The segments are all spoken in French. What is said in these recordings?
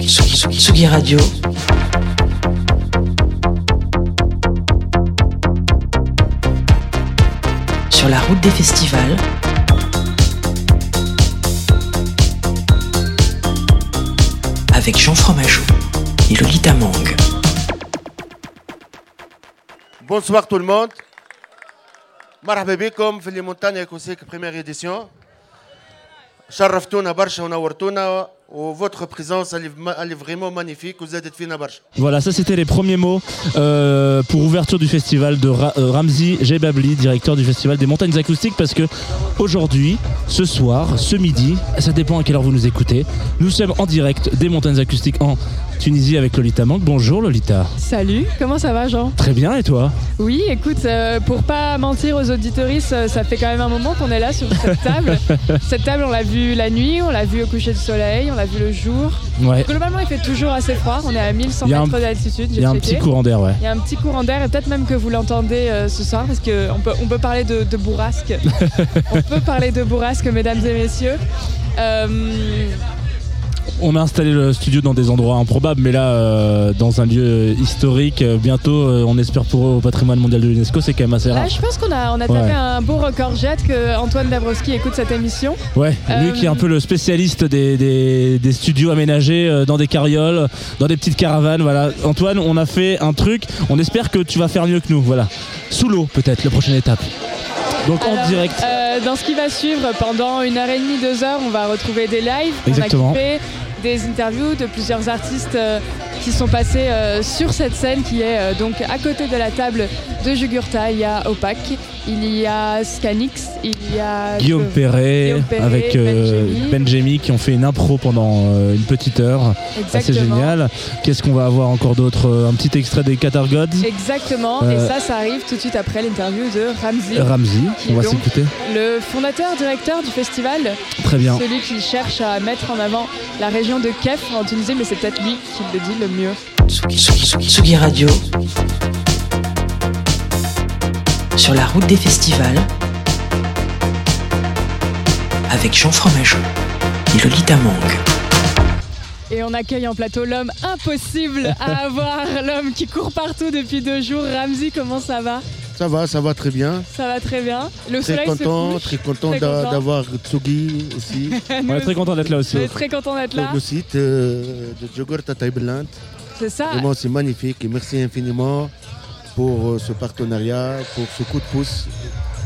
Tsugi, Tsugi Radio. Sur la route des festivals. Avec Jean Fromageau et Lolita Mang. Bonsoir tout le monde. مرحبا بكم في اللي مونتانيا كوسيك بريمير ايديسيون شرفتونا برشا ونورتونا Oh, votre présence, elle est, vraiment magnifique. Vous êtes fina Voilà, ça c'était les premiers mots euh, pour ouverture du festival de euh, Ramzi Jebabli, directeur du festival des montagnes acoustiques, parce que aujourd'hui, ce soir, ce midi, ça dépend à quelle heure vous nous écoutez, nous sommes en direct des montagnes acoustiques en Tunisie avec Lolita Mank. Bonjour Lolita. Salut, comment ça va Jean? Très bien et toi? Oui, écoute, euh, pour pas mentir aux auditoristes, euh, ça fait quand même un moment qu'on est là sur cette table. cette table, on l'a vue la nuit, on l'a vue au coucher du soleil, on l'a vue le jour. Ouais, Globalement, il fait toujours assez froid, on est à 1100 Il y a un- mètres d'altitude, il y a un petit courant d'air, ouais. Il y a un petit courant d'air et peut-être même que vous l'entendez euh, ce soir parce qu'on peut, on peut parler de, de bourrasque. on peut parler de bourrasque, mesdames et messieurs. Euh, On a installé le studio dans des endroits improbables, mais là, euh, dans un lieu historique, euh, bientôt, euh, on espère pour eux au patrimoine mondial de l'UNESCO, c'est quand même assez rare. je pense qu'on a, on a tapé Ouais. un beau record jet que Antoine Dabrowski écoute cette émission. Ouais, lui qui est un peu le spécialiste des, des- des studios aménagés dans des carrioles, dans des petites caravanes. Voilà, Antoine, on a fait un truc. On espère que tu vas faire mieux que nous. Voilà, sous l'eau peut-être la prochaine étape. Donc en direct. dans ce qui va suivre, pendant une heure et demie, deux heures, on va retrouver des lives a Exactement. Des interviews de plusieurs artistes euh, qui sont passés euh, sur cette scène qui est euh, donc à côté de la table de Jugurta. Il y a Opac, il y a Scanix, il y a Guillaume Perret, Guillaume Perret, avec Benjemi. Benjemi qui ont fait une impro pendant une petite heure. Exactement. génial. Qu'est-ce qu'on va avoir encore d'autre Un petit extrait des Qatar Gods? Exactement, et ça, ça arrive tout de suite après l'interview de Ramzi, Ramzi, on va s'écouter. le fondateur, directeur du festival, Très bien. celui qui cherche à mettre en avant la région de Kef en Tunisie, mais c'est peut-être lui qui le dit le mieux. Tsugi, Tsugi, Tsugi, Tsugi Radio. Sur la route des festivals. Avec Jean Fromageau et Lolita Mang. Et on accueille en plateau l'homme impossible à avoir, l'homme qui court partout depuis deux jours. Ramzi, comment ça va? Ça va, ça va très bien. Ça va très bien. Le Très soleil content, se couche. très content Très d'a- content. d'avoir Tsugi aussi. On est très content d'être là aussi. On est très content d'être là. Le site euh, de Jogurta Taibeland. C'est ça. Vraiment, c'est magnifique et merci infiniment pour euh, ce partenariat, pour ce coup de pouce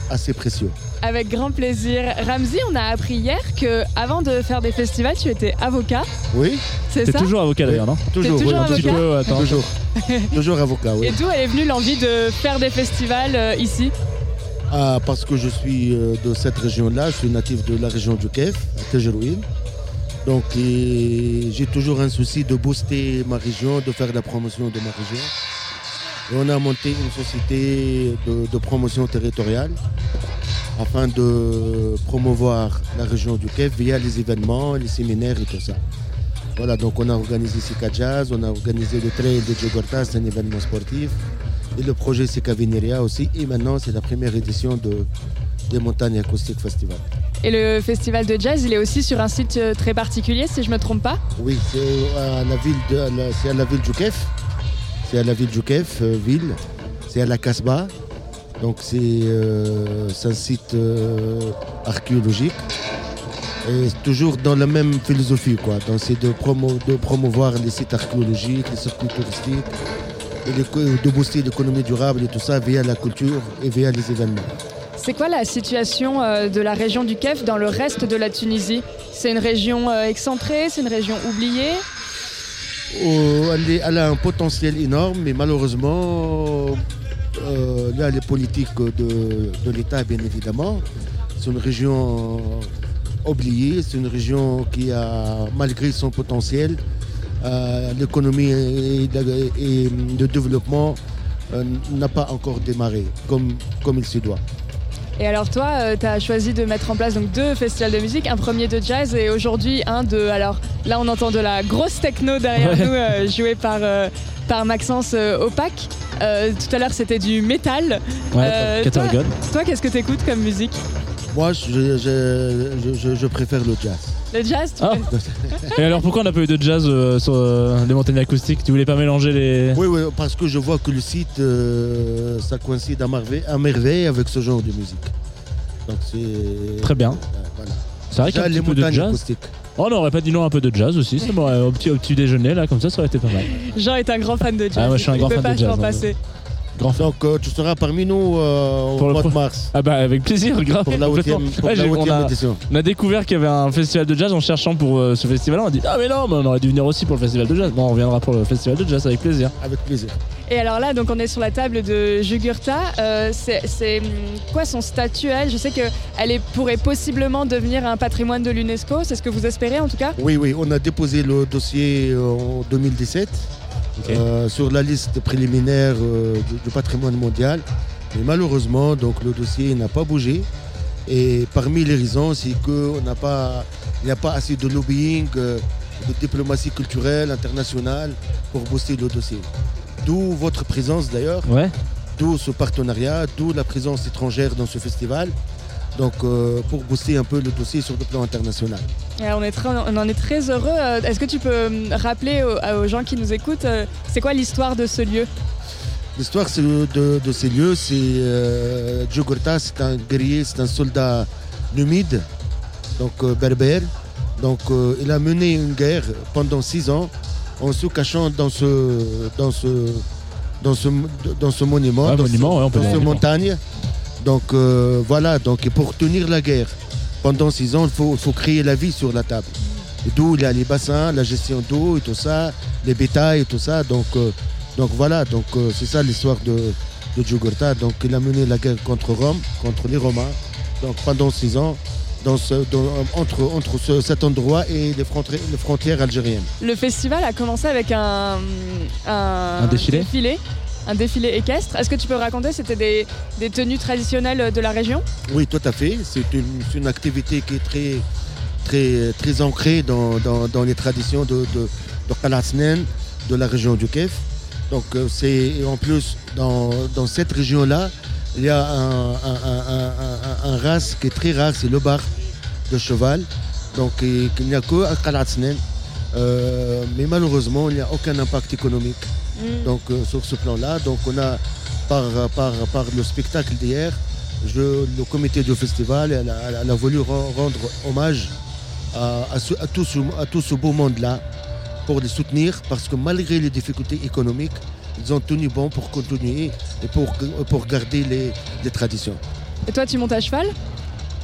assez précieux. Avec grand plaisir. Ramzi, on a appris hier que avant de faire des festivals, tu étais avocat. Oui, C'est ça toujours avocat d'ailleurs, non toujours, toujours oui, avocat peu, attends. toujours, toujours avocat, oui. Et d'où est venue l'envie de faire des festivals euh, ici? Ah, parce que je suis euh, de cette région-là, je suis natif de la région du Kef, à Tajerouine. Donc j'ai toujours un souci de booster ma région, de faire la promotion de ma région. Et on a monté une société de, de promotion territoriale afin de promouvoir la région du Kef via les événements, les séminaires et tout ça. Voilà, donc on a organisé Sika Jazz, on a organisé le trail de Jogorta, c'est un événement sportif. Et le projet Sika Veneria aussi. Et maintenant, c'est la première édition de, des Montagnes Acoustiques Festival. Et le festival de jazz, il est aussi sur un site euh, très particulier, si je me trompe pas? Oui, c'est à la ville de, c'est à la ville du Kef. C'est à la ville du Kef, euh, ville. C'est à la Casbah. Donc c'est euh, c'est un site euh, archéologique. Et toujours dans la même philosophie, quoi. Donc c'est de, promo- de promouvoir les sites archéologiques, les circuits touristiques, et de, de booster l'économie durable et tout ça via la culture et via les événements. C'est quoi la situation euh, de la région du Kef dans le reste de la Tunisie? C'est une région excentrée, c'est une région oubliée? Oh, elle, est- elle a un potentiel énorme, mais malheureusement, euh, là, les politiques de, l'État, bien évidemment, c'est une région oubliée, c'est une région qui a, malgré son potentiel, euh, l'économie et, et le développement euh, n'a pas encore démarré comme, comme il se doit. Et alors toi, tu as choisi de mettre en place donc deux festivals de musique, un premier de jazz et aujourd'hui un de... Alors là, on entend de la grosse techno derrière Ouais. nous, euh, jouée par, euh, par Maxence euh, Opac. Euh, tout à l'heure, c'était du métal. Ouais, Euh, toi-. Toi, qu'est-ce que tu écoutes comme musique? Moi, je, je- je- je- je préfère le jazz. Le jazz, tu Ah. Et alors pourquoi on n'a pas eu de jazz euh, sur euh, les montagnes acoustiques? Tu voulais pas mélanger les. Oui, oui, parce que je vois que le site, euh, ça coïncide à merveille, à merveille avec ce genre de musique. Donc c'est. Très bien. Euh, voilà. C'est vrai qu'il y a un petit les peu de jazz. acoustiques. Oh, on aurait pas dit non un peu de jazz aussi. Ça m'aurait- au petit, au petit déjeuner là, comme ça, ça aurait été pas mal. Jean est un grand fan de jazz. Ah, moi, je suis un grand peut fan pas de jazz, s'en hein. passer. Grand fan. Donc euh, tu seras parmi nous euh, au Pour le mois de mars Ah bah avec plaisir, grave. pour la complètement. huitième pour Ouais, la j'ai- on, a, édition. on a découvert qu'il y avait un festival de jazz en cherchant pour euh, ce festival. On a dit ah mais non, mais on aurait dû venir aussi pour le festival de jazz. Bon, on reviendra pour le festival de jazz avec plaisir. Avec plaisir. Et alors là, donc on est sur la table de Jugurtha. Euh, c'est hum, quoi son statut elle? Je sais qu'elle est- pourrait possiblement devenir un patrimoine de l'UNESCO. C'est ce que vous espérez en tout cas? Oui, oui, on a déposé le dossier euh, en 2017 Euh, sur la liste préliminaire euh, du, du patrimoine mondial. Mais malheureusement, donc le dossier n'a pas bougé. Et parmi les raisons, c'est qu'il n'a pas, il n'y a pas assez de lobbying, euh, de diplomatie culturelle internationale pour booster le dossier. D'où votre présence d'ailleurs, Ouais. d'où ce partenariat, d'où la présence étrangère dans ce festival. Donc euh, pour booster un peu le dossier sur le plan international. Et on, est très- on en est très heureux. Euh, Est-ce que tu peux hum, rappeler aux, aux gens qui nous écoutent, euh, c'est quoi l'histoire de ce lieu? L'histoire de, de ces lieux, c'est euh, c'est un guerrier, c'est un soldat numide, donc euh, berbère. Donc euh, il a mené une guerre pendant six ans en se cachant dans ce, dans ce, dans ce, dans ce monument, Ouais, dans, monument, ce- ouais, on peut dans dire cette monument. montagne. Donc euh, voilà, donc et pour tenir la guerre pendant six ans, il faut, créer la vie sur la table. Et D'où il y a les bassins, la gestion d'eau et tout ça, les bétails et tout ça. Donc, euh, donc voilà, donc euh, c'est ça l'histoire de, de Jugurtha. Donc il a mené la guerre contre Rome, contre les Romains. Donc pendant six ans, dans ce, dans- entre, entre ce- cet endroit et les frontières, les frontières algériennes. Le festival a commencé avec un, un, Un défilé un défilé équestre. Est-ce que tu peux raconter C'était des, tenues traditionnelles de la région? Oui, tout à fait. C'est une, activité qui est très, très, ancrée dans, les traditions de, de, de la région du Kef. Donc, euh, c'est en plus, dans, cette région-là, il y a un, race qui est très rare, c'est le bar de cheval. Donc, qu'il n'y a que à. Euh, mais malheureusement, il n'y a aucun impact économique donc euh, sur ce plan-là. Donc on a par, par, par le spectacle d'hier, je- le comité du festival elle a, elle a voulu ren- rendre hommage à, à ce, à tout ce, à tout ce beau monde-là pour les soutenir parce que malgré les difficultés économiques, ils ont tenu bon pour continuer et pour, pour garder les, les traditions. Et toi, tu montes à cheval?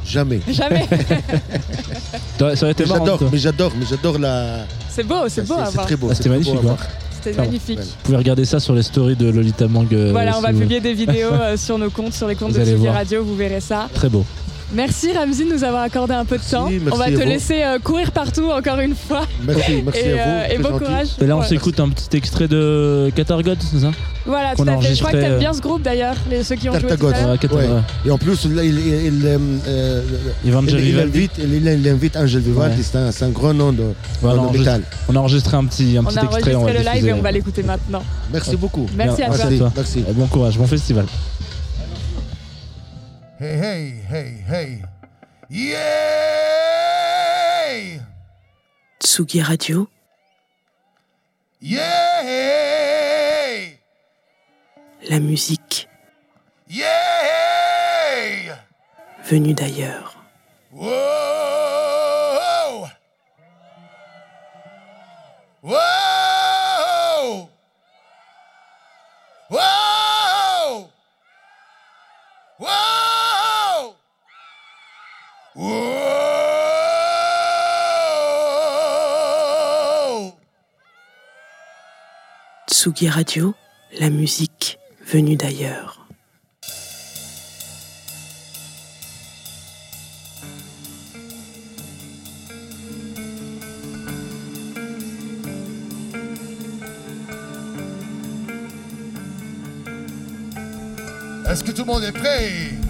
Jamais. Jamais. Ça aurait été marrant. J'adore, mais j'adore, mais j'adore la. c'est beau, c'est beau à C'est voir. très beau. Ah, c'est c'était très beau magnifique, à voir. C'était magnifique. Vous pouvez regarder ça sur les stories de Lolita Mang. euh, Voilà, on si va vous- publier des vidéos euh, sur nos comptes, sur les comptes Vous de voir. Radio, vous verrez ça. Très beau. Merci Ramzi de nous avoir accordé un peu de Merci, temps. merci on va te laisser euh, courir partout encore une fois. Merci, merci et, à vous. euh, et bon gentil. courage. Et là, on Ouais. s'écoute un petit extrait de Catargot, c'est ça Voilà, tout a à fait. Je crois que enregistré, t'aimes euh, bien ce groupe d'ailleurs, les, ceux qui ont joué tout Tartagot. à l'heure. Ouais. Et en plus, là, il, il, il, euh, il- invite, il, il invite Angel Vivaldi, Ouais. c'est un, c'est un grand nom de, Voilà, on, métal. on a enregistré un petit, un On petit a extrait. enregistré va le live et on va l'écouter maintenant. Merci beaucoup. Merci à toi. Merci, bon courage, bon festival. Hey, hey, hey, hey. Yeah! Tsugi Radio, Yeah! la musique Yeah! venue d'ailleurs. Whoa! Whoa! Tsugi Radio, la musique venue d'ailleurs. Est-ce que tout le monde est prêt?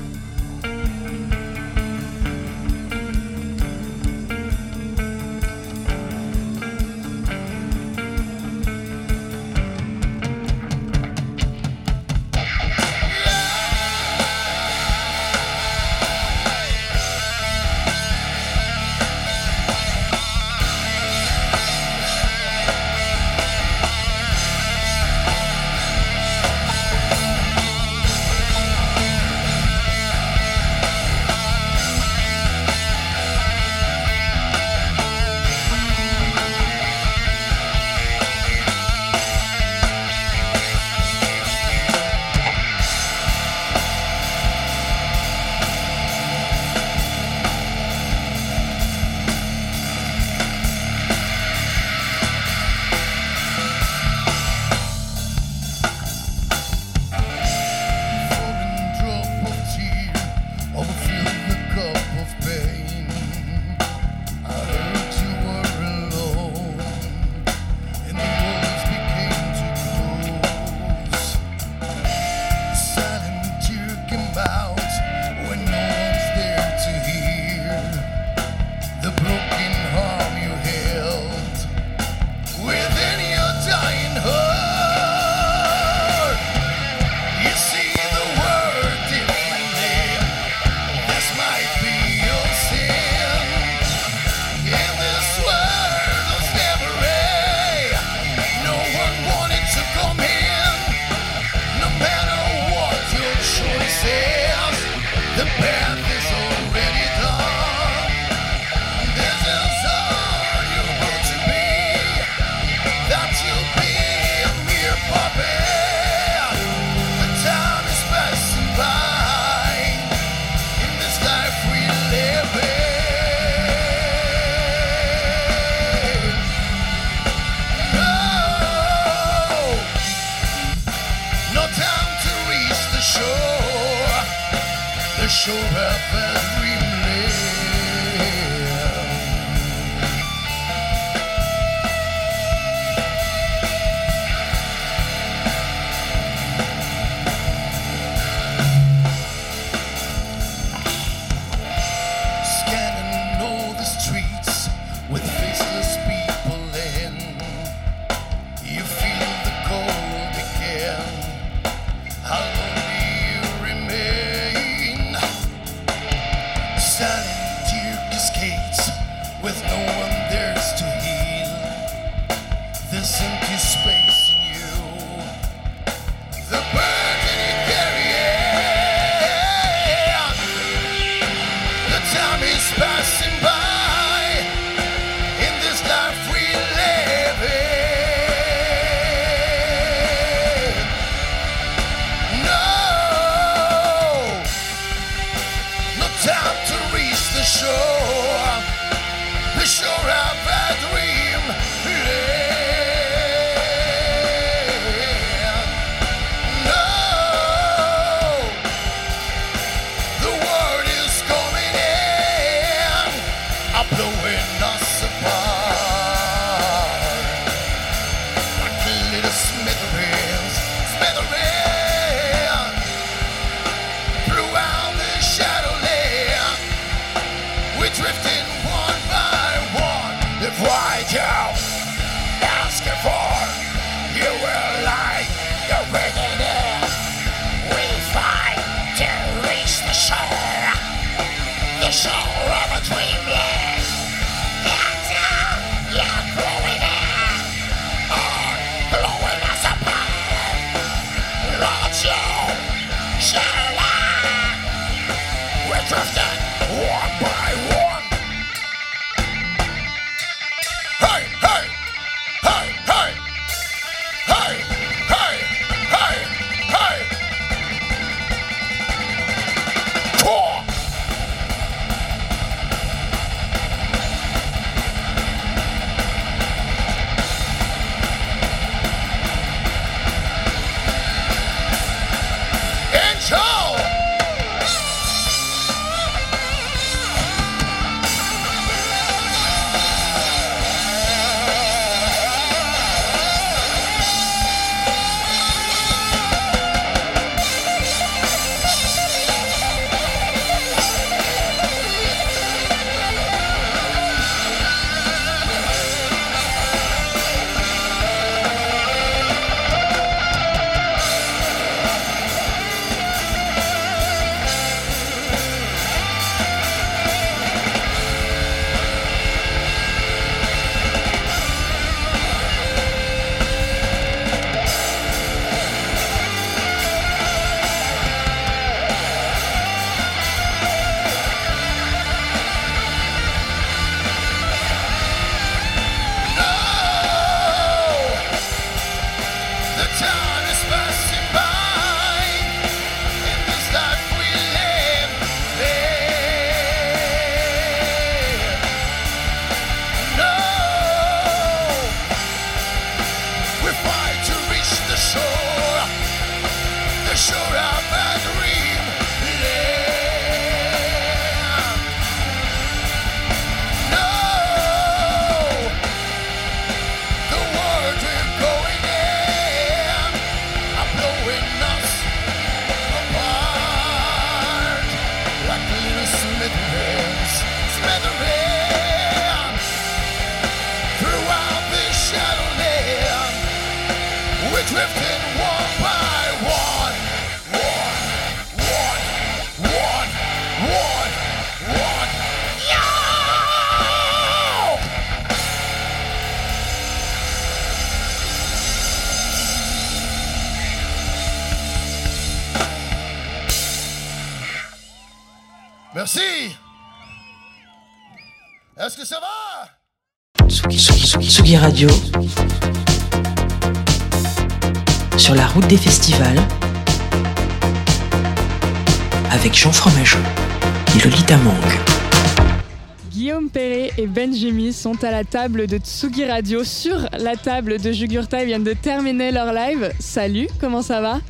Benjimi sont à la table de Tsugi Radio sur la table de Jugurta. Ils viennent de terminer leur live. Salut, comment ça va?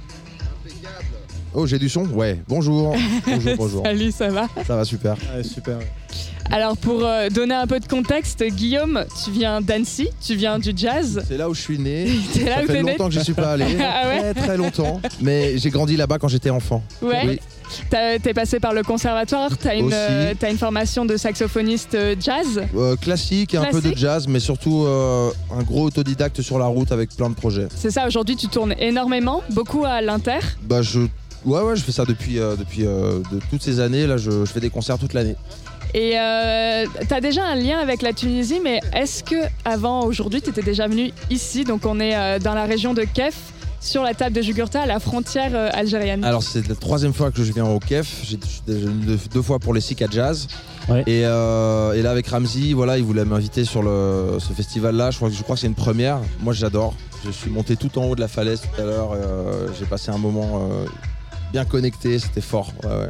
Oh, j'ai du son? Ouais, bonjour. Bonjour, bonjour. Salut, ça va? Ça va super. Ouais, super. Alors pour euh, donner un peu de contexte, Guillaume, tu viens d'Annecy, tu viens du jazz. C'est là où je suis né. C'est là Ça où fait t'es né longtemps que je suis pas allé. Ah ouais? Très très longtemps. Mais j'ai grandi là-bas quand j'étais enfant. Ouais. Oui. T'es passé par le conservatoire, t'as une, euh, une formation de saxophoniste euh, jazz? Euh, classique et un peu de jazz, mais surtout euh, un gros autodidacte sur la route avec plein de projets. C'est ça, aujourd'hui tu tournes énormément, beaucoup à l'Inter? Bah je. Ouais ouais je fais ça depuis, depuis de toutes ces années là je, je fais des concerts toute l'année. Et euh, t'as déjà un lien avec la Tunisie, mais est-ce que avant aujourd'hui t'étais déjà venu ici? Donc on est dans la région de Kef, sur la table de Jugurtha, à la frontière euh, algérienne. Alors c'est la troisième fois que je viens au KEF, j'ai deux, deux fois pour les Sika Jazz. Ouais. Et, euh, et là avec Ramzi, voilà, il voulait m'inviter sur le, ce festival là, je crois, que- je crois que c'est une première. Moi j'adore, je suis monté tout en haut de la falaise tout à l'heure, euh, j'ai passé un moment euh, bien connecté, c'était fort. Ouais, ouais.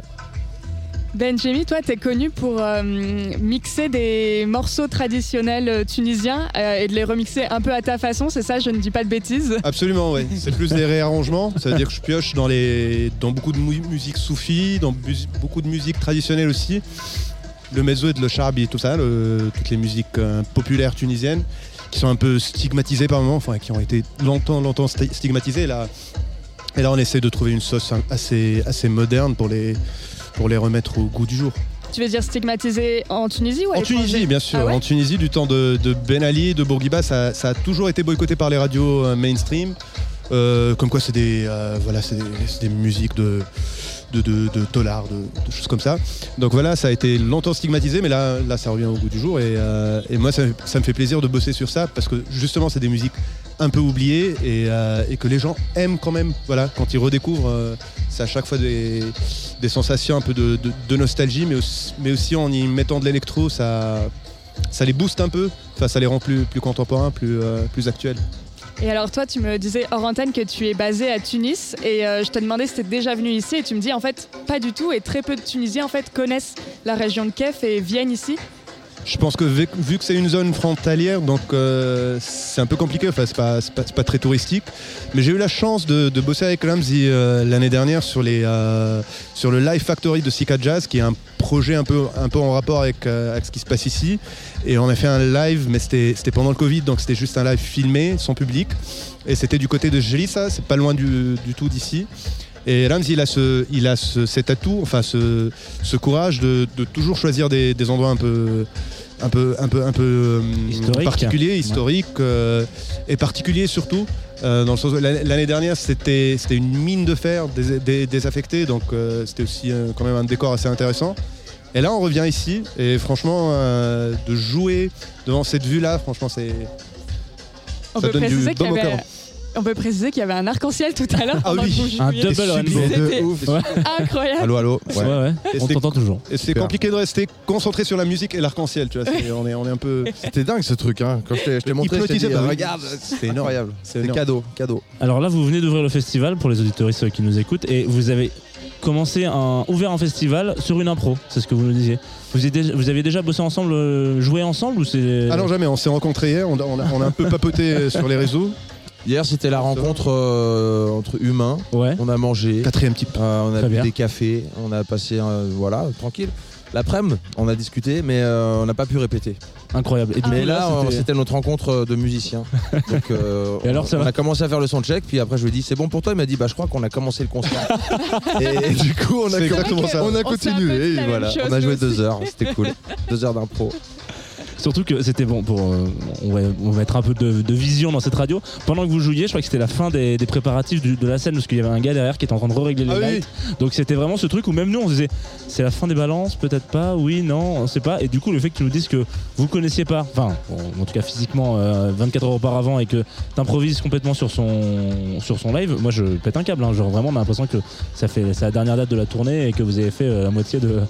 Benjimi, toi, t'es connu pour euh, mixer des morceaux traditionnels euh, tunisiens euh, et de les remixer un peu à ta façon, c'est ça? Je ne dis pas de bêtises. Absolument, oui. C'est plus des réarrangements. Ça veut dire que je pioche dans, les, dans beaucoup de mu- musique soufie, dans beaucoup de musique traditionnelle aussi. Le mezzo et le charbi, tout ça, toutes les musiques populaires tunisiennes qui sont un peu stigmatisées par moments, enfin qui ont été longtemps, longtemps sti- stigmatisées. Là, et là, on essaie de trouver une sauce hein, assez, assez moderne pour les, pour les remettre au goût du jour. Tu veux dire stigmatisé en Tunisie ou En Tunisie, bien sûr. Ah ouais en Tunisie, du temps de, de Ben Ali, de Bourguiba, ça, ça a toujours été boycotté par les radios euh, mainstream. Euh, comme quoi, c'est des, euh, voilà, c'est des, musiques de, de, de, de dollars, de, de choses comme ça. Donc voilà, ça a été longtemps stigmatisé, mais là, là ça revient au goût du jour. Et, euh, et moi, ça, ça me fait plaisir de bosser sur ça parce que justement, c'est des musiques un peu oubliées et, euh, et que les gens aiment quand même. Voilà, quand ils redécouvrent, euh, c'est à chaque fois des, sensations un peu de, nostalgie, mais aussi, mais aussi en y mettant de l'électro, ça, ça les booste un peu. Enfin, ça les rend plus, plus contemporains, plus, euh, plus actuels. Et alors toi, tu me disais hors antenne que tu es basé à Tunis et je te demandais si tu déjà venu ici et tu me dis en fait pas du tout et très peu de Tunisiens en fait connaissent la région de Kef et viennent ici. Je pense que vu, que c'est une zone frontalière, donc euh, c'est un peu compliqué. Enfin, c'est pas, pas, très touristique. Mais j'ai eu la chance de, bosser avec Ramsey euh, l'année dernière sur, les, euh, sur le Live Factory de Sika Jazz, qui est un projet un peu, un peu en rapport avec, avec ce qui se passe ici. Et on a fait un live, mais c'était c'était pendant le Covid, donc c'était juste un live filmé, sans public. Et c'était du côté de Gelissa, c'est pas loin du, du tout d'ici. Et Ramsey, il a, ce, il a ce- cet atout, enfin ce, ce courage de, de toujours choisir des, des endroits un peu, un peu, un peu, un peu euh, Historique. particuliers, historiques euh, et particuliers surtout. euh, dans le sens où l'année dernière, c'était c'était une mine de fer dés- dés- désaffectée, donc euh, c'était aussi euh, quand même un décor assez intéressant. Et là, on revient ici, et franchement, euh, de jouer devant cette vue-là, franchement, c'est. On Ça peut donne du préciser qu'il y baume au avait cœur. On peut préciser qu'il y avait un arc-en-ciel tout à l'heure. Ah pendant oui. que vous Un jouiez. double rainbow. C'était Ouais, incroyable. Allô allô ouais, Ouais. ouais. Et On c'est- t'entend toujours. Et c'est Super. compliqué de rester concentré sur la musique et l'arc-en-ciel, tu vois. c'est- on, est, on est un peu. C'était dingue ce truc hein. Quand je t'ai je t'ai montré, je t'ai Hypnotisé dit, par- regarde, c'est incroyable. C'est énorme. cadeau, cadeau. Alors là, vous venez d'ouvrir le festival pour les auditoristes qui nous écoutent et vous avez commencé un ouvert un festival sur une impro. C'est ce que vous nous disiez. Vous, avez déjà, vous avez déjà bossé ensemble, euh, joué ensemble ou c'est Ah non, jamais, on s'est rencontrés hier, on a, on a- on a un peu papoté sur les réseaux. Hier c'était la rencontre euh, entre humains. Ouais. On a mangé, Quatrième type. euh, on a Très bu bien. des cafés, on a passé euh, voilà tranquille. L'après-midi, on a discuté, mais euh, on n'a pas pu répéter. Incroyable. Et du Mais coup, là, c'était- c'était notre rencontre de musiciens. Donc, euh, Et alors, on, ça on va a commencé à faire le soundcheck, puis après je lui ai dit c'est bon pour toi? Il m'a dit bah je crois qu'on a commencé le concert. et, du coup on a, C'est com- exactement ça. on a On s'est un peu continué. dit et la même voilà, chose, on a joué deux aussi. heures, c'était cool, deux heures d'impro. Surtout que c'était bon pour. euh, on, va, on va mettre un peu de, de vision dans cette radio. Pendant que vous jouiez, je crois que c'était la fin des, des préparatifs du- de la scène parce qu'il y avait un gars derrière qui était en train de régler les Ah oui. Donc c'était vraiment ce truc où même nous on se disait c'est la fin des balances, peut-être pas, oui, non, on sait pas. Et du coup, le fait que tu nous dises que vous connaissiez pas, enfin, bon, en tout cas physiquement, euh, 24 heures auparavant et que t'improvises complètement sur son, sur son live, moi je pète un câble. hein. Genre vraiment, on a l'impression que ça fait c'est la dernière date de la tournée et que vous avez fait euh, la moitié de,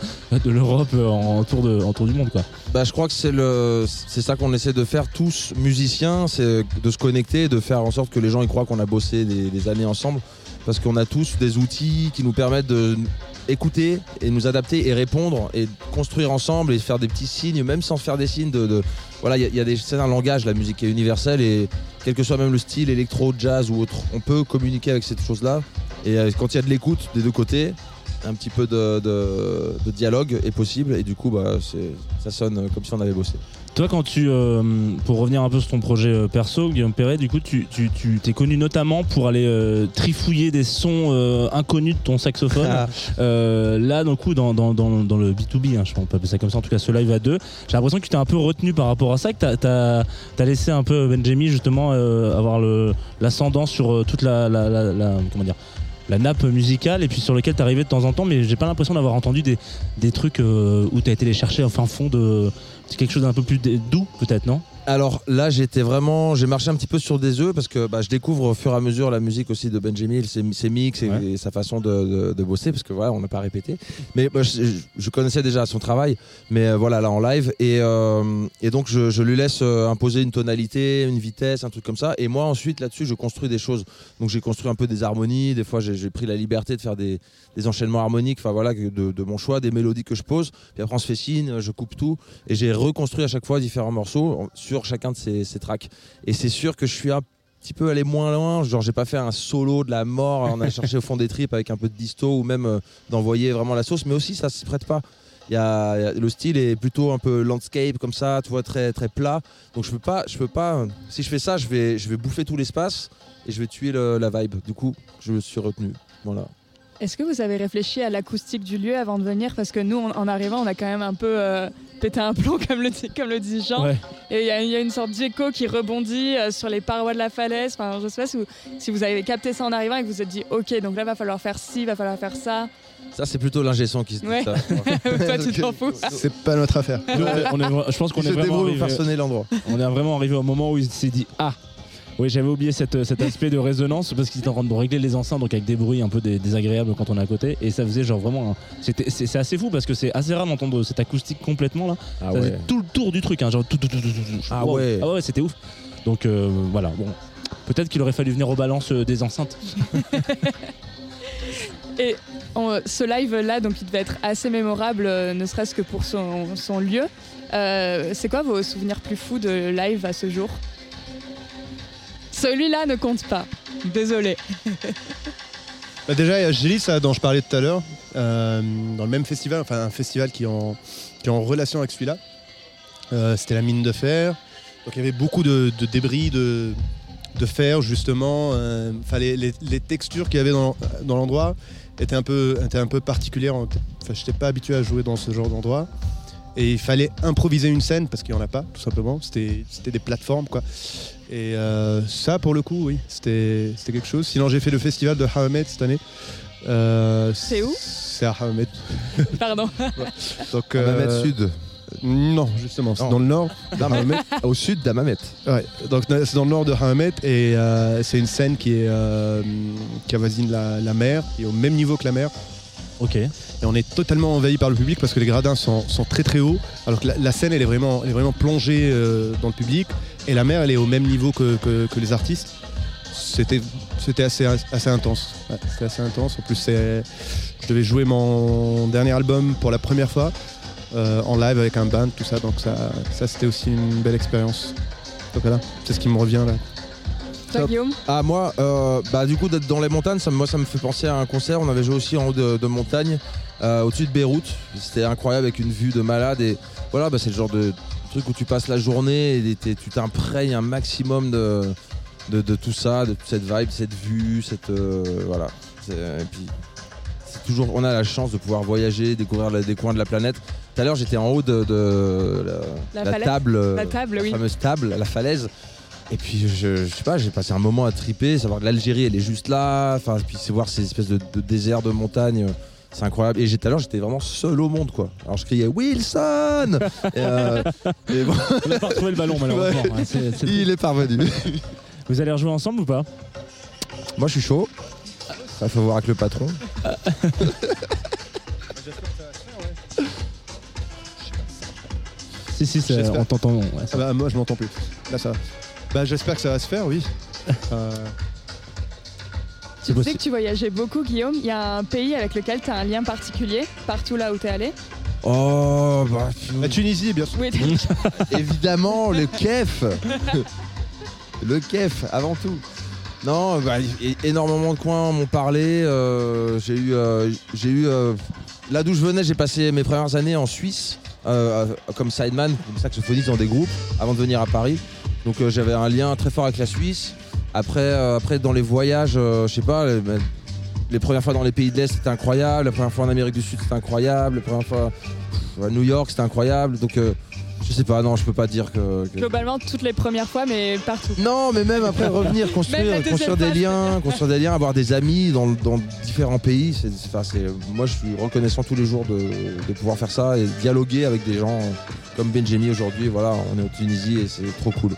de l'Europe euh, en tour, de, en tour du monde quoi. Bah, je crois que c'est le, c'est ça qu'on essaie de faire tous musiciens, c'est de se connecter, de faire en sorte que les gens y croient qu'on a bossé des, années ensemble, parce qu'on a tous des outils qui nous permettent de écouter et nous adapter et répondre et construire ensemble et faire des petits signes, même sans faire des signes de, voilà, il y a- il y, a des, c'est un langage, la musique est universelle et quel que soit même le style, électro, jazz ou autre, on peut communiquer avec cette chose-là. Et euh, quand il y a de l'écoute des deux côtés, un petit peu de, de- de dialogue est possible et du coup bah, ça sonne comme si on avait bossé. Toi, quand tu, euh, pour revenir un peu sur ton projet euh, perso, Guillaume Perret, du coup, tu, tu, tu t'es connu notamment pour aller euh, trifouiller des sons euh, inconnus de ton saxophone. Ah. Là, coup, dans, dans, dans, dans le B2B, hein, je pense pas appeler ça comme ça, en tout cas ce live à deux, j'ai l'impression que tu t'es un peu retenu par rapport à ça, que t'as, t'as, t'as laissé un peu Benjamin justement avoir l'ascendant sur toute la, la, la- la- comment dire, la nappe musicale et puis sur lequel t'arrivais de temps en temps, mais j'ai pas l'impression d'avoir entendu des, trucs euh, où t'as été les chercher au fin fond de. C'est quelque chose d'un peu plus doux, peut-être, non? Alors là, j'étais vraiment, j'ai marché un petit peu sur des œufs parce que bah, je découvre au fur et à mesure la musique aussi de Benjamin, ses, ses mix et, Ouais. et sa façon de, de- de bosser parce que voilà, on n'a pas répété. Mais bah, je, je connaissais déjà son travail, mais euh, voilà là en live et, euh, et donc je, je lui laisse euh, imposer une tonalité, une vitesse, un truc comme ça. Et moi ensuite là-dessus, je construis des choses. Donc j'ai construit un peu des harmonies. Des fois, j'ai pris la liberté de faire des, des enchaînements harmoniques, enfin voilà, de, de mon choix, des mélodies que je pose. Puis après, on se fait signe, je coupe tout et j'ai reconstruit à chaque fois différents morceaux sur chacun de ces, ces tracks. Et c'est sûr que je suis un petit peu allé moins loin, genre j'ai pas fait un solo de la mort, on a cherché au fond des tripes avec un peu de disto ou même euh, d'envoyer vraiment la sauce, mais aussi ça se prête pas. Il y a, y a- le style est plutôt un peu landscape comme ça, tu vois, très très plat. Donc je peux pas, je peux pas. Si je fais ça, je vais, je vais bouffer tout l'espace et je vais tuer la vibe. Du coup, je me suis retenu. Voilà. Est-ce que vous avez réfléchi à l'acoustique du lieu avant de venir? Parce que nous, en, en arrivant, on a quand même un peu euh, pété un plomb, comme le, dit- comme le dit Jean. Ouais. Et il y, a- il y a une sorte d'écho qui rebondit euh, sur les parois de la falaise. Enfin, je sais pas si vous, si vous avez capté ça en arrivant et que vous vous êtes dit, ok, donc là, va falloir faire ci, va falloir faire ça. Ça, c'est plutôt l'ingé son qui se dit Ouais. ça. Toi, tu t'en fous. C'est pas notre affaire. Nous, on est- on est- je pense qu'on est vraiment arrivé, faire sonner l'endroit. on est vraiment arrivé au moment où il s'est dit ah. Oui, j'avais oublié cette- cet aspect de résonance parce qu'il était en train de régler les enceintes donc avec des bruits un peu dé- désagréables quand on est à côté et ça faisait genre vraiment un- c'est assez fou parce que c'est assez rare d'entendre cette acoustique complètement là. Ah ça faisait tout le tour du truc hein, genre tout, tout, tout, tout, tout, tout. Ah Wow. ouais. Ah ouais, c'était ouf. Donc euh, voilà, bon. Peut-être qu'il aurait fallu venir aux balances euh, des enceintes. Et on- ce live-là, donc, il devait être assez mémorable, euh, ne serait-ce que pour son, son lieu. Euh, c'est quoi vos souvenirs plus fous de live à ce jour? Celui-là ne compte pas. Désolé. Bah déjà, il y a Gélis, dont je parlais tout à l'heure, euh, dans le même festival, enfin un festival qui est en, relation avec celui-là. Euh, C'était la mine de fer. Donc il y avait beaucoup de, débris de, fer, justement. Euh, les, textures qu'il y avait dans, l'endroit étaient un peu, un peu particulières. Enfin, je n'étais pas habitué à jouer dans ce genre d'endroit. Et il fallait improviser une scène parce qu'il n'y en a pas, tout simplement. C'était des plateformes, quoi. Et euh, ça, pour le coup, oui, c'était c'était quelque chose. Sinon, j'ai fait le festival de Hamed cette année. Euh, C'est où C'est à Hamed. Pardon. Donc, Amamet euh, Sud. Non, justement, c'est Non. dans le nord. D'Amamet. Au sud d'Amamet. Ouais, donc c'est dans le nord de Hamet et euh, c'est une scène qui est euh, qui avoisine la, la mer, qui est au même niveau que la mer. Ok. Et on est totalement envahi par le public parce que les gradins sont, sont très très hauts, alors que la, la scène elle est vraiment, elle est vraiment plongée euh, dans le public et la mer elle est au même niveau que, que- que les artistes. C'était c'était assez, assez intense. Ouais, c'était assez intense. En plus, c'est- je devais jouer mon dernier album pour la première fois euh, en live avec un band, tout ça. Donc ça, ça c'était aussi une belle expérience. Donc voilà, c'est ce qui me revient là. Toi. Guillaume? Ah moi, euh, bah du coup d'être dans les montagnes, ça, me- moi ça me fait penser à un concert. On avait joué aussi en haut de, de montagne, euh, au-dessus de Beyrouth. C'était incroyable avec une vue de malade et voilà, bah, c'est le genre de truc où tu passes la journée et tu t'imprègnes un maximum de, de, de tout ça, de toute cette vibe, cette vue, cette euh, voilà. C'est- Et puis c'est toujours, on a la chance de pouvoir voyager, découvrir la- des coins de la planète. Tout à l'heure, j'étais en haut de, de la, La falaise table, euh, La table, oui. fameuse table, la falaise. Et puis je, je sais pas, j'ai passé un moment à triper, savoir que l'Algérie elle est juste là, enfin puis c'est voir ces espèces de, de déserts de montagne, euh, c'est incroyable. Et j'étais alors j'étais vraiment seul au monde quoi. Alors je criais Wilson et, euh, et bon, On n'a pas retrouvé le ballon malheureusement. Ouais, c'est- c'est- il est parvenu. Vous allez rejouer ensemble ou pas? Moi je suis chaud. Ça faut voir avec le patron. Si si, c'est- J'espère. on t'entend. ouais, ça- Ah bah, moi je m'entends plus. Là ça. va. Bah j'espère que ça va se faire, oui. Euh, Tu disais possible. que tu voyageais beaucoup, Guillaume. Il y a un pays avec lequel tu as un lien particulier, partout là où tu es allé Oh bah la Tunisie, bien sûr. Oui, évidemment le kef. le kef avant tout. Non, bah, énormément de coins m'ont parlé. euh, j'ai eu, euh, j'ai eu euh, là d'où je venais, j'ai passé mes premières années en Suisse comme sideman, comme saxophoniste dans des groupes avant de venir à Paris. Donc euh, j'avais un lien très fort avec la Suisse. Après, euh, après dans les voyages, euh, je sais pas, les, les premières fois dans les pays de l'Est c'était incroyable, la première fois en Amérique du Sud c'était incroyable, la première fois à New York c'était incroyable. Donc euh, je sais pas, non, je peux pas dire que- que Globalement, toutes les premières fois, mais partout. non, mais même après revenir, construire, construire des liens, construire des liens, avoir des amis dans, dans différents pays. C'est, c'est- moi, je suis reconnaissant tous les jours de, de pouvoir faire ça et dialoguer avec des gens comme Benjamin aujourd'hui. Voilà, on est en Tunisie et c'est trop cool.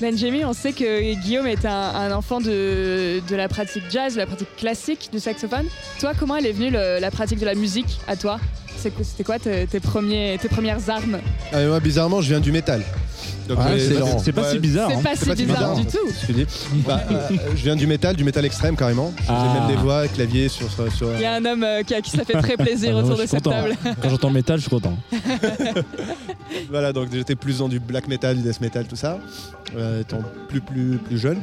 Benjamin, on sait que Guillaume est un, enfant de, la pratique jazz, de la pratique classique du saxophone. Toi, comment est venue la pratique de la musique à toi? C'était quoi tes, tes premiers, tes premières armes Ah, mais moi, bizarrement, je viens du métal. Ah, j'ai- excellent. C'est pas si bizarre. C'est hein. pas c'est si pas si bizarre bizarre, du tout. Bah, euh, je viens du métal, du métal extrême carrément. Je faisais Ah. même des voix, clavier sur. sur, sur- Il y a un homme euh, qui, a- qui ça fait très plaisir Ah, autour de cette content. table. Quand j'entends métal, je suis content. Voilà, donc j'étais plus dans du black metal, du death metal, tout ça, euh, étant plus, plus, plus jeune.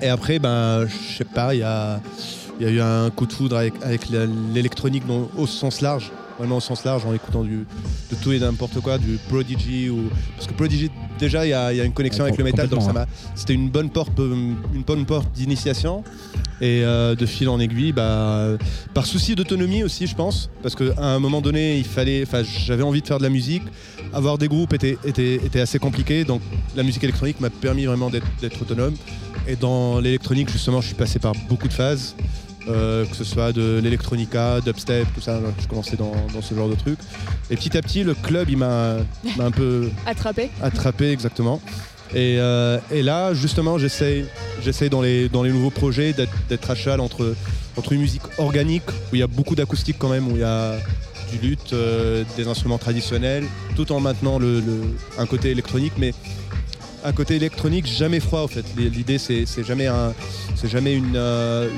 Et après, ben, je sais pas, il y a, il y a eu un coup de foudre avec, avec l'électronique dans- au sens large, vraiment au sens large, en écoutant du, de tout et n'importe quoi, du Prodigy ou parce que Prodigy déjà il y a, il y a une connexion Ouais, avec le métal, donc ça m'a, c'était une bonne porte, euh, une bonne porte d'initiation. Et euh, de fil en aiguille, bah, par souci d'autonomie aussi, je pense, parce qu'à un moment donné, il fallait, j'avais envie de faire de la musique. Avoir des groupes était, était, était assez compliqué, donc la musique électronique m'a permis vraiment d'être autonome. Et dans l'électronique, justement, je suis passé par beaucoup de phases, euh, que ce soit de l'électronica, dubstep, tout ça. Je commençais dans, dans ce genre de trucs. Et petit à petit, le club, il m'a un peu Attrapé. attrapé exactement. Et, euh, et là, justement, j'essaye, dans les, dans les nouveaux projets d'être, d'être à cheval entre, entre une musique organique, où il y a beaucoup d'acoustique quand même, où il y a du luth, euh, des instruments traditionnels, tout en maintenant le, le- un côté électronique, mais un côté électronique jamais froid en fait. L'idée c'est, jamais, un, c'est jamais une, euh,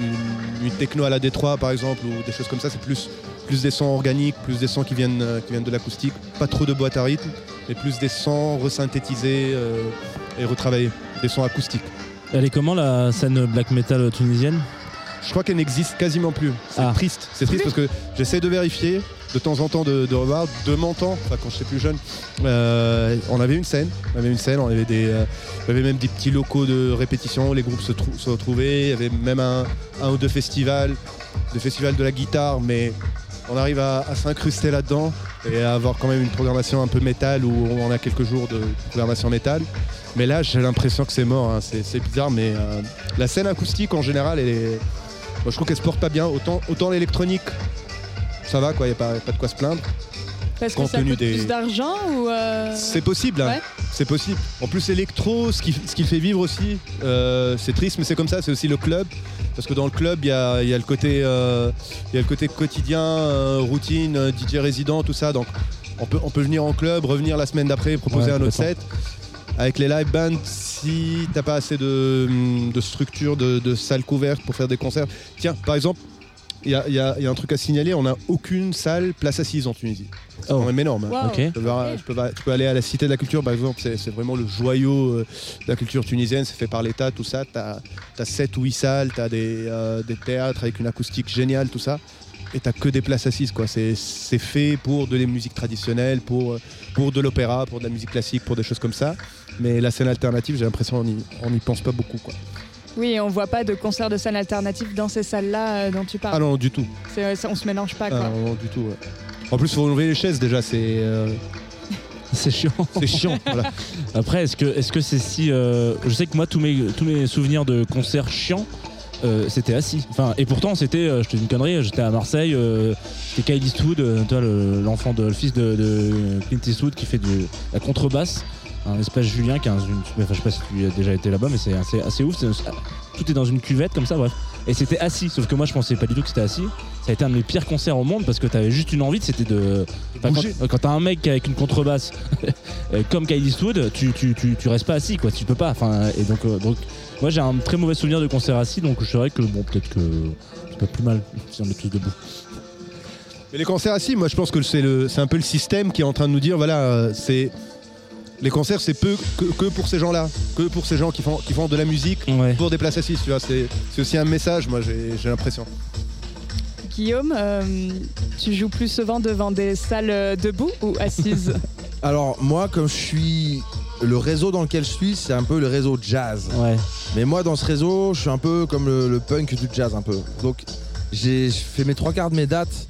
une, une techno à la Détroit par exemple, ou des choses comme ça, c'est plus, plus des sons organiques, plus des sons qui viennent, euh, qui viennent de l'acoustique, pas trop de boîte à rythme mais plus des sons resynthétisés euh, et retravaillés, des sons acoustiques. Elle est comment la scène black metal tunisienne? Je crois qu'elle n'existe quasiment plus. C'est Ah. triste. C'est triste parce que j'essaie de vérifier, de temps en temps de, revoir. De mon temps, quand j'étais plus jeune, euh, on avait une scène. Des, euh, on avait même des petits locaux de répétition, les groupes se, trou- se retrouvaient. Il y avait même un, ou deux festivals, le festival de la guitare, mais on arrive à, s'incruster là-dedans et à avoir quand même une programmation un peu métal où on a quelques jours de programmation métal. Mais là, j'ai l'impression que c'est mort. hein. C'est, bizarre, mais euh, la scène acoustique en général, je trouve qu'elle se porte pas bien. Autant l'électronique, ça va, quoi. Il n'y a pas, pas de quoi se plaindre. Parce que ça coûte des- plus d'argent ou. euh, C'est possible, hein. Ouais. c'est possible. En plus, l'électro, ce qui, ce qui le fait vivre aussi, euh, c'est triste, mais c'est comme ça. C'est aussi le club, parce que dans le club, il y a, y a le côté, euh, y a le côté quotidien, euh, routine, DJ résident, tout ça. Donc, on peut, on peut venir en club, revenir la semaine d'après, proposer Ouais, un autre set. Avec les live bands, si t'as pas assez de, de structure, de, de salles couvertes pour faire des concerts. Tiens, par exemple, il y a, il y a- il y a un truc à signaler, on n'a aucune salle place assise en Tunisie. C'est Oh. quand même énorme. hein. Tu peux, voir- tu peux va- tu peux aller à la Cité de la Culture, par exemple, c'est c'est vraiment le joyau euh, de la culture tunisienne, c'est fait par l'État, tout ça. Tu as, 7 ou 8 salles, tu as des, euh, des théâtres avec une acoustique géniale, tout ça. Et tu que des places assises. quoi. C'est c'est fait pour de la musique traditionnelle, pour, euh, pour de l'opéra, pour de la musique classique, pour des choses comme ça. Mais la scène alternative, j'ai l'impression qu'on n'y on n'y pense pas beaucoup. Quoi. Oui, on voit pas de concert de scène alternative dans ces salles-là euh, dont tu Ah parles. non, du tout. C'est- ça- on se mélange pas, Ah quoi. non, non, du tout. ouais. En plus, il faut enlever les chaises déjà, c'est euh, C'est chiant. c'est chiant. voilà. Après, est-ce que est-ce que c'est si euh, Je sais que moi, tous mes tous mes souvenirs de concerts chiants, euh, c'était assis. Enfin, et pourtant, c'était, euh, je te dis une connerie, j'étais à Marseille, euh, c'était Kyle Eastwood, euh, le- l'enfant de le fils de, de Clint Eastwood qui fait de la contrebasse. Un espace Julien qui a une, enfin, je sais pas si tu as déjà été là-bas, mais c'est assez, assez ouf. tout est dans une cuvette comme ça, bref. Et c'était assis, sauf que moi je pensais pas du tout que c'était assis. Ça a été un de mes pires concerts au monde parce que t'avais juste une envie, c'était de. Enfin, quand quand t'as un mec avec une contrebasse euh, comme Kyle Eastwood, tu, tu, tu, tu restes pas assis, quoi. Tu peux pas. Enfin, et donc, euh, donc moi j'ai un très mauvais souvenir de concert assis, donc je dirais que bon, peut-être que c'est pas plus mal si on est tous debout. Mais les concerts assis, moi je pense que c'est le- c'est un peu le système qui est en train de nous dire voilà, euh, c'est Les concerts, c'est peu que, que pour ces gens-là, que pour ces gens qui font, qui font de la musique Ouais. pour des places assises. Tu vois, c'est c'est aussi un message. Moi, j'ai j'ai l'impression. Guillaume, euh, tu joues plus souvent devant des salles euh, debout ou assises Alors moi, comme je suis le réseau dans lequel je suis, c'est un peu le réseau jazz. Ouais. Mais moi, dans ce réseau, je suis un peu comme le, le punk du jazz, un peu. Donc, j'ai fait mes trois quarts de mes dates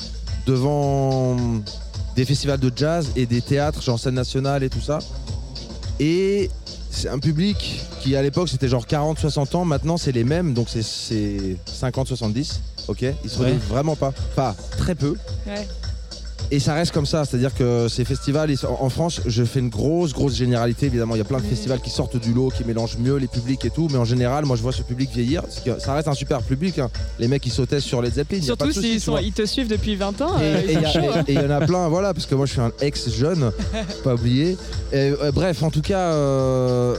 devant des festivals de jazz et des théâtres, genre scène nationale et tout ça. Et c'est un public qui, à l'époque, c'était genre 40-60 ans. Maintenant, c'est les mêmes, donc c'est- c'est 50-70. Ok? Ils se Ouais. vraiment pas. Pas très peu. Ouais. Et ça reste comme ça, c'est-à-dire que ces festivals, en France, je fais une grosse, grosse généralité. Évidemment, il y a plein de Mhm. festivals qui sortent du lot, qui mélangent mieux les publics et tout. Mais en général, moi, je vois ce public vieillir. que Ça reste un super public. hein. Les mecs, ils sautaient sur les Zeppelin. Surtout s'ils ils te suivent depuis 20 ans, Et euh, il hein. et il y en a plein, voilà, parce que moi je suis un ex-jeune, pas oublier. Et, euh, bref, en tout cas, euh,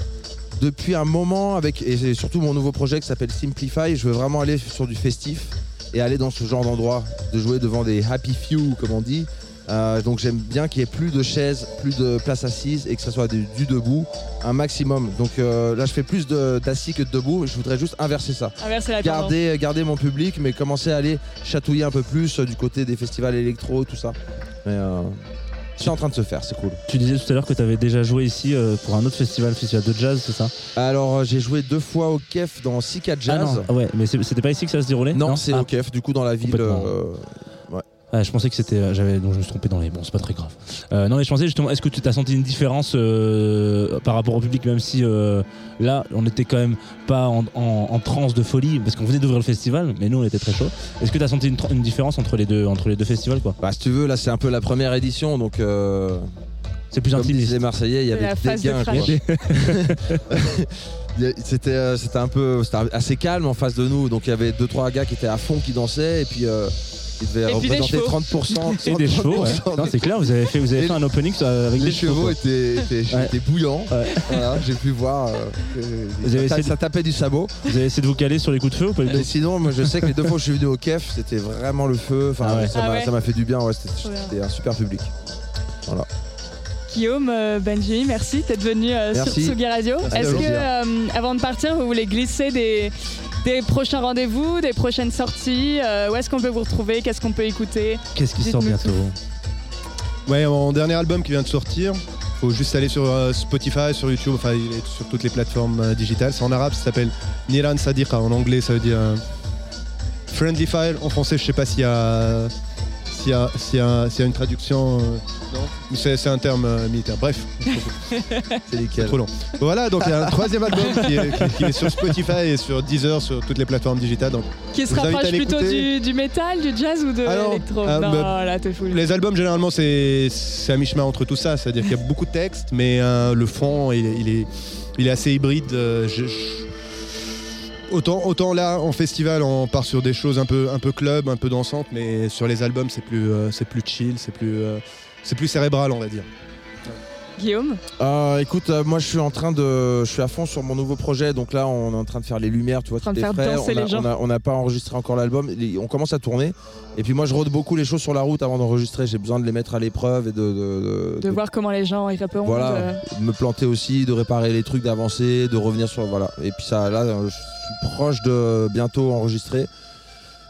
depuis un moment, avec et surtout mon nouveau projet qui s'appelle Simplify, je veux vraiment aller sur du festif et aller dans ce genre d'endroit, de jouer devant des happy few, comme on dit. Euh, donc j'aime bien qu'il y ait plus de chaises, plus de places assises et que ça soit du, du debout, un maximum. Donc euh, là je fais plus d'assis que de debout, je voudrais juste inverser ça Inverser la garder, garder mon public, mais commencer à aller chatouiller un peu plus euh, du côté des festivals électro, tout ça. Mais euh, c'est en train de se faire, c'est cool. Tu disais tout à l'heure que tu avais déjà joué ici euh, pour un autre festival, festival de jazz, c'est ça? Alors euh, j'ai joué deux fois au KEF dans Sika Jazz. Ah non, ah ouais, mais c'était pas ici que ça se déroulait? Non, c'est Ah, au KEF, du coup dans la ville. Euh, ah, je pensais que c'était. euh, J'avais, donc je me suis trompé dans les. Bon, c'est pas très grave. Euh, non, mais je pensais justement, est-ce que tu as senti une différence euh, par rapport au public, même si euh, là, on était quand même pas en, en- en transe de folie, parce qu'on venait d'ouvrir le festival, mais nous, on était très chaud. Est-ce que tu as senti une, différence entre les deux, entre les deux festivals, quoi? Bah, si tu veux, là c'est un peu la première édition, donc euh, C'est plus comme intimiste. les Marseillais, il y C'est avait des de gains. a- C'était c'était un peu c'était assez calme en face de nous, donc il y avait deux trois gars qui étaient à fond qui dansaient et puis Et puis des représenter chevaux. 30%. Et des chevaux, ouais. 30% Non, c'est clair, vous avez fait, vous avez Et fait un opening euh, avec les des chevaux quoi. étaient, étaient, Ouais. étaient bouillants. Ouais. Voilà, j'ai pu voir. euh, que Vous avez ça, essayé de- ça tapait du sabot. Vous avez essayé de vous caler sur les coups de feu ou pas du Mais tout sinon, moi, je sais que les deux fois où je suis venu au KEF, c'était vraiment le feu. Enfin, Ah ouais. ça Ah m'a ouais. ça m'a fait du bien. Ouais, c'était Trop bien. c'était un super public. Guillaume, euh, Benji, merci d'être venu euh, sur Merci. Tsugi Radio. Merci, Est-ce que, euh, avant de partir, vous voulez glisser des, des prochains rendez-vous, des prochaines sorties euh, Où est-ce qu'on peut vous retrouver Qu'est-ce qu'on peut écouter? Qu'est-ce qui sort bientôt? Ouais, mon dernier album qui vient de sortir. Faut juste aller sur euh, Spotify, sur YouTube, enfin il est sur toutes les plateformes euh, digitales. C'est en arabe, ça s'appelle Niran Sadiqa. En anglais, ça veut dire euh, Friendly Fire. En français, je sais pas s'il y a, s'il y a, s'il y a- s'il y a une traduction. euh, non, c'est c'est un terme euh, militaire. Bref, C'est lesquels trop long. Voilà, donc il y a un troisième album qui est, qui- qui est sur Spotify et sur Deezer, sur toutes les plateformes digitales. Donc Qui se vous invite à rapproche plutôt l'écouter. du, du métal, du jazz ou de Alors, l'électro? euh, Non, bah, là, t'es fou. Les albums, généralement, c'est c'est à mi-chemin entre tout ça. C'est-à-dire qu'il y a beaucoup de textes, mais euh, le fond, il est, il est, il est assez hybride. Euh, je- je- Autant, là, en festival, on part sur des choses un peu, un peu club, un peu dansantes, mais sur les albums, c'est plus, euh, plus chill, euh, c'est plus cérébral, on va dire. Guillaume Euh, écoute, euh, moi je suis en train de, je suis à fond sur mon nouveau projet. Donc là, on est en train de faire les lumières, tu vois, tout est frais. on n'a pas enregistré encore l'album. On commence à tourner. Et puis moi, je rôde beaucoup les choses sur la route avant d'enregistrer. J'ai besoin de les mettre à l'épreuve et de, de, de- De de- voir comment les gens y répondent. voilà, euh, de me planter aussi, de réparer les trucs, d'avancer, de revenir sur voilà. Et puis ça, là, euh, je suis proche de bientôt enregistrer.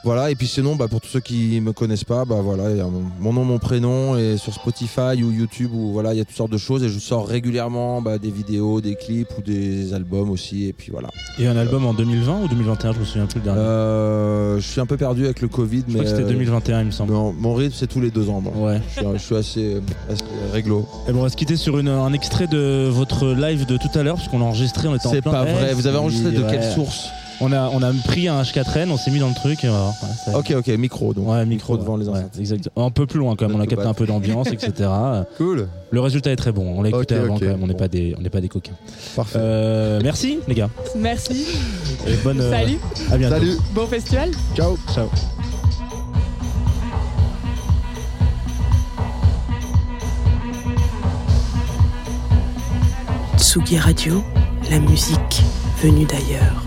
Voilà, et puis sinon, bah, pour tous ceux qui me connaissent pas, bah voilà, il y a mon, mon nom, mon prénom, et sur Spotify ou YouTube, où voilà, il y a toutes sortes de choses, et je sors régulièrement bah, des vidéos, des clips ou des albums aussi, et puis voilà. Et un album en 2020 ou 2021 Je me souviens plus le dernier? Euh, je suis un peu perdu avec le Covid, je mais crois que c'était euh, 2021, il me semble. non, mon rythme c'est tous les deux ans. moi. Ouais. Je, suis, je suis assez, assez réglo. Et bon, on va se quitter sur une- un extrait de votre live de tout à l'heure, puisqu'on a enregistré, on était en C'est pas Eh, vrai. Vous avez enregistré de ouais. quelle source? On a, on a pris un H4N, on s'est mis dans le truc et. Ouais, ça- Ok, ok, micro donc. Ouais, micro, devant les ouais, enceintes. exactement. Un peu plus loin quand même, on a capté un peu d'ambiance, etc. Cool. Le résultat est très bon, on l'a écouté Ok, avant ok, quand même, on n'est bon. pas, des- on n'est pas des coquins. Parfait. Euh, merci les gars, Merci. et bonne. euh, Salut. À bientôt. Salut. Bon festival. Ciao. Ciao. Tsugi Radio, la musique venue d'ailleurs.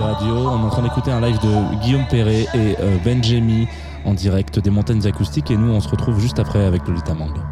On est en train d'écouter un live de Guillaume Perret et euh, Benjemi en direct des montagnes acoustiques. Et nous, on se retrouve juste après avec Lolita Mang.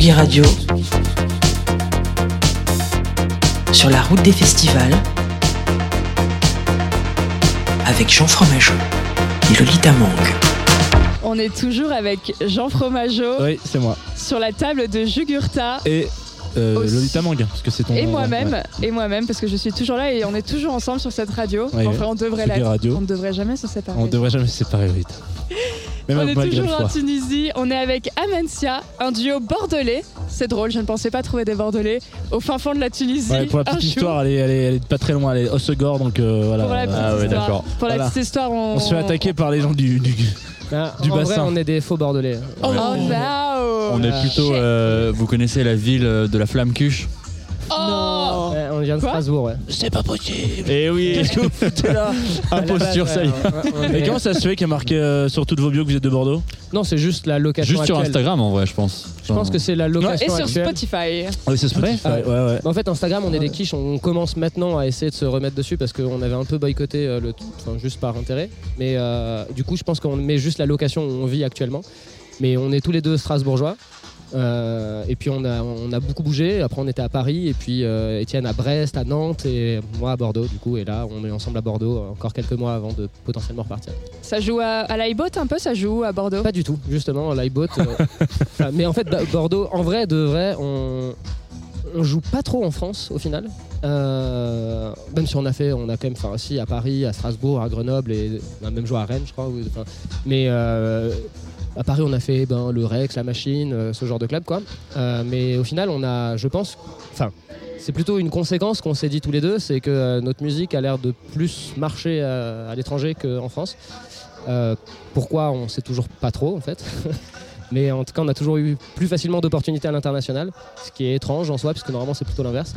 Tsugi, Tsugi Radio. Sur la route des festivals. Avec Jean Fromageau et Lolita Mang. On est toujours avec Jean Fromageau Oui, c'est moi. sur la table de Jugurtha. Et euh, Aussi. Lolita Mang, parce que c'est ton. Et moi-même, ouais. et moi-même, parce que je suis toujours là et on est toujours ensemble sur cette radio. Ouais, enfin, on devrait Tsugi l'être. Radio. On ne devrait jamais se séparer. On devrait jamais se séparer, Lolita. Même On est toujours en Tunisie, on est avec Amencia, un duo bordelais. C'est drôle, je ne pensais pas trouver des bordelais au fin fond de la Tunisie. Ouais, pour la petite histoire, elle est, elle, est, elle est pas très loin, elle est Osegor, donc euh, voilà. Pour la petite Ah ouais, histoire, pour la petite histoire, on, On se fait attaquer par les gens du. du... Ah, Du en vrai, bassin. on est des faux bordelais. Oh, no On est plutôt. euh, vous connaissez la ville de la Flamme Cuche Oh vient de Quoi Strasbourg, ouais. C'est pas possible Eh oui Qu'est-ce que vous foutez là Imposture, ça y est. Mais comment ça se fait qu'il y a marqué euh, sur toutes vos bios que vous êtes de Bordeaux Non, c'est juste la location Juste sur actuelle. Instagram en vrai, je pense. Je pense que c'est la Et location sur actuelle. Spotify. Oui, c'est Spotify, Ah ouais, ouais. Bah, en fait, Instagram, on est des quiches. On commence maintenant à essayer de se remettre dessus parce qu'on avait un peu boycotté euh, le, enfin, juste par intérêt. Mais euh, du coup, je pense qu'on met juste la location où on vit actuellement. Mais on est tous les deux strasbourgeois. Euh, et puis on a, on a beaucoup bougé. Après, on était à Paris. Et puis euh, Étienne à Brest, à Nantes et moi à Bordeaux. Du coup, et là, on est ensemble à Bordeaux euh, encore quelques mois avant de potentiellement repartir. Ça joue à, à l'iBot un peu, ça joue à Bordeaux? Pas du tout, justement, l'iBot. enfin, mais en fait, Ba- Bordeaux, en vrai, de vrai, on, on joue pas trop en France au final. Euh, même si on a fait, on a quand même fait aussi à Paris, à Strasbourg, à Grenoble et on a même joué à Rennes, je crois. enfin, mais euh, à Paris, on a fait ben, le Rex, la Machine, euh, ce genre de club, quoi. Euh, mais au final, on a, je pense, enfin. C'est plutôt une conséquence qu'on s'est dit tous les deux, c'est que euh, notre musique a l'air de plus marcher à l'étranger qu'en France. Pourquoi on sait toujours pas trop en fait. Mais en tout cas, on a toujours eu plus facilement d'opportunités à l'international, ce qui est étrange en soi, puisque normalement c'est plutôt l'inverse.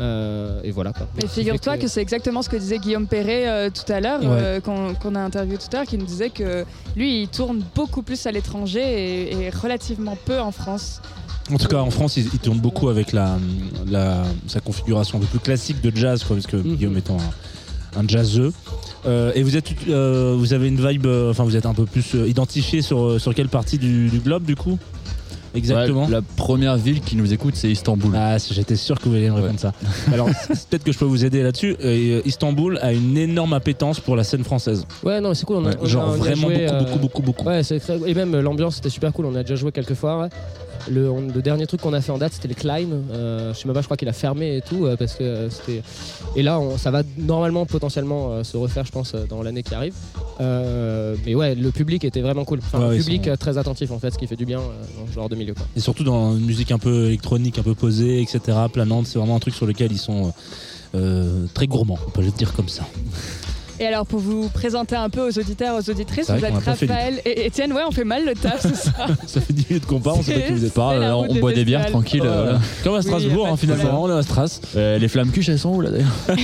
Euh, et voilà quoi. Figure-toi que c'est exactement ce que disait Guillaume Perret euh, tout à l'heure, Ouais. euh, qu'on a interviewé tout à l'heure, qui nous disait que lui, il tourne beaucoup plus à l'étranger et, et relativement peu en France. En tout cas, en France, il, il tourne beaucoup avec la, la- sa configuration un peu plus classique de jazz, quoi, parce que Mhm. Guillaume étant un, un jazzeux. Euh, et vous êtes, euh, vous avez une vibe, euh, enfin, vous êtes un peu plus identifié sur, sur quelle partie du, du globe, du coup? Exactement. Ouais, la première ville qui nous écoute, c'est Istanbul. Ah, j'étais sûr que vous alliez me répondre ça. Alors, peut-être que je peux vous aider là-dessus. Euh, Istanbul a une énorme appétence pour la scène française. Ouais, non, mais c'est cool. On a, Ouais, on a- genre on a vraiment joué, beaucoup, euh, beaucoup, beaucoup, beaucoup. Ouais, c'est très- et même euh, l'ambiance c'était super cool. On a déjà joué quelques fois. Le, on- le dernier truc qu'on a fait en date, c'était le Klein. Euh, je sais même pas, je crois qu'il a fermé et tout euh, parce que euh, c'était. Et là, on- ça va normalement potentiellement euh, se refaire, je pense, dans l'année qui arrive. Mais ouais, le public était vraiment cool. Enfin, Ouais, le public sont- très attentif en fait, ce qui fait du bien dans ce genre de milieu. Quoi. Et surtout dans une musique un peu électronique, un peu posée, etc., planante. C'est vraiment un truc sur lequel ils sont euh, très gourmands, on peut le dire comme ça. Et alors, pour vous présenter un peu aux auditeurs, aux auditrices, vous êtes Raphaël et Étienne. Ouais, on fait mal le taf, c'est ça. Ça fait 10 minutes qu'on parle, on sait pas qui vous êtes. Pas, euh, on des boit des bières tranquille. euh. Comme à Oui, Strasbourg, pas hein, finalement, est à Stras. Euh, les flammes cuches, elles sont où là d'ailleurs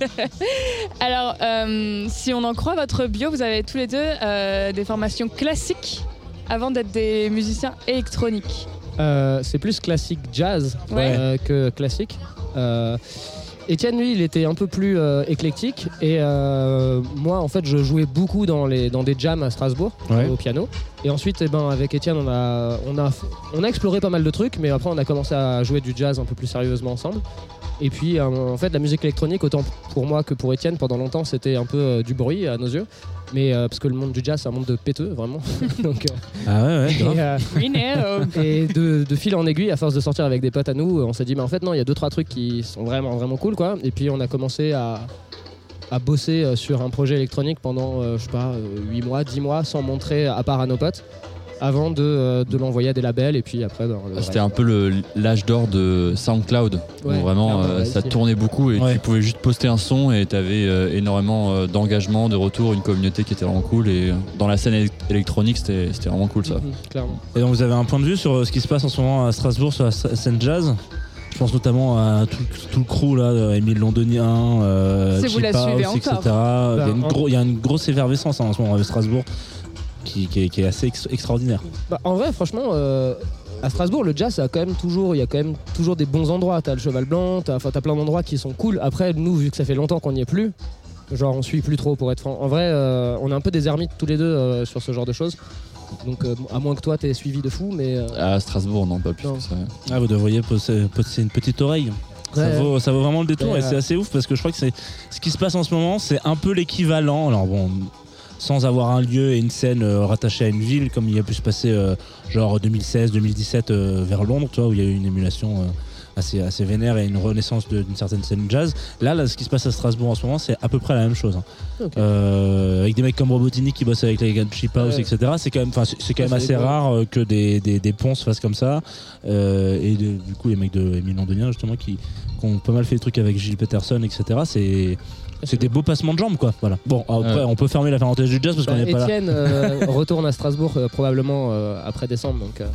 Alors, euh, si on en croit votre bio, vous avez tous les deux euh, des formations classiques avant d'être des musiciens électroniques. Euh, c'est plus classique jazz Ouais. euh, que classique. Étienne, lui, il était un peu plus euh, éclectique. Et euh, moi, en fait, je jouais beaucoup dans, les, dans des jams à Strasbourg, Ouais. au piano. Et ensuite, eh ben, avec Étienne, on a, on, a, on a exploré pas mal de trucs, mais après, on a commencé à jouer du jazz un peu plus sérieusement ensemble. Et puis, euh, en fait, la musique électronique, autant pour moi que pour Étienne, pendant longtemps, c'était un peu du bruit à nos yeux. Mais euh, parce que le monde du jazz, c'est un monde de péteux, vraiment. Donc, euh, Ah ouais, et, euh, et de, de fil en aiguille, à force de sortir avec des potes à nous, on s'est dit, mais en fait, non, il y a deux, trois trucs qui sont vraiment, vraiment cool, quoi. Et puis, on a commencé à, à bosser sur un projet électronique pendant, euh, je sais pas, 8 mois, 10 mois, sans montrer à part à nos potes, avant de, euh, de l'envoyer à des labels. Et puis après, le Ah, C'était un peu le- l'âge d'or de SoundCloud. Ouais, où vraiment, clairement, euh, ouais, ça tournait beaucoup et Ouais. tu pouvais juste poster un son et tu avais énormément euh, d'engagement, de retour, une communauté qui était vraiment cool. Et dans la scène éle- électronique, c'était c'était vraiment cool ça. Mhm, clairement. Et donc vous avez un point de vue sur ce qui se passe en ce moment à Strasbourg sur la sc- scène jazz? Je pense notamment à tout, tout le crew là, Émile Londonien, euh, Si vous la etc. encore. il, y a Ben, une en- gros- il y a une grosse effervescence hein, en ce moment à Strasbourg qui, qui est, qui est assez ex- extraordinaire. Bah, en vrai, franchement, euh, à Strasbourg, le jazz, ça a quand même toujours, il y a quand même toujours des bons endroits. T'as le Cheval Blanc, t'as, t'as plein d'endroits qui sont cool. Après, nous, vu que ça fait longtemps qu'on n'y est plus, genre on suit plus trop pour être franc. En vrai, euh, on est un peu des ermites tous les deux euh, sur ce genre de choses. Donc euh, à moins que toi t'aies suivi de fou, mais euh, À Strasbourg, non, pas plus Non. que ça. Ah, vous devriez poser, poser une petite oreille. Ça, Ouais. vaut, ça vaut vraiment le détour Ouais, et c'est assez ouf parce que je crois que c'est ce qui se passe en ce moment, c'est un peu l'équivalent. Alors bon, sans avoir un lieu et une scène euh, rattachée à une ville, comme il a pu se passer euh, genre 2016-2017 euh, vers Londres, tu vois, où il y a eu une émulation assez, assez vénère et une renaissance d'une certaine scène jazz. Là, là, ce qui se passe à Strasbourg en ce moment, c'est à peu près la même chose. hein. Euh, avec des mecs comme Robotini qui bossent avec les gars de Chip House, Ouais. etc. C'est quand même, c'est quand Ouais, même assez rare euh, que des, des, des ponts se fassent comme ça. Euh, et de- du coup, les mecs de Émile Londonien, justement, qui, qui ont pas mal fait des trucs avec Gilles Peterson, etc. C'est c'est des beaux passements de jambes, quoi. Voilà. Bon, après, Ouais. on peut fermer la parenthèse du jazz parce qu'on bah, n'est pas là. Étienne euh, retourne à Strasbourg euh, probablement euh, après décembre, donc euh,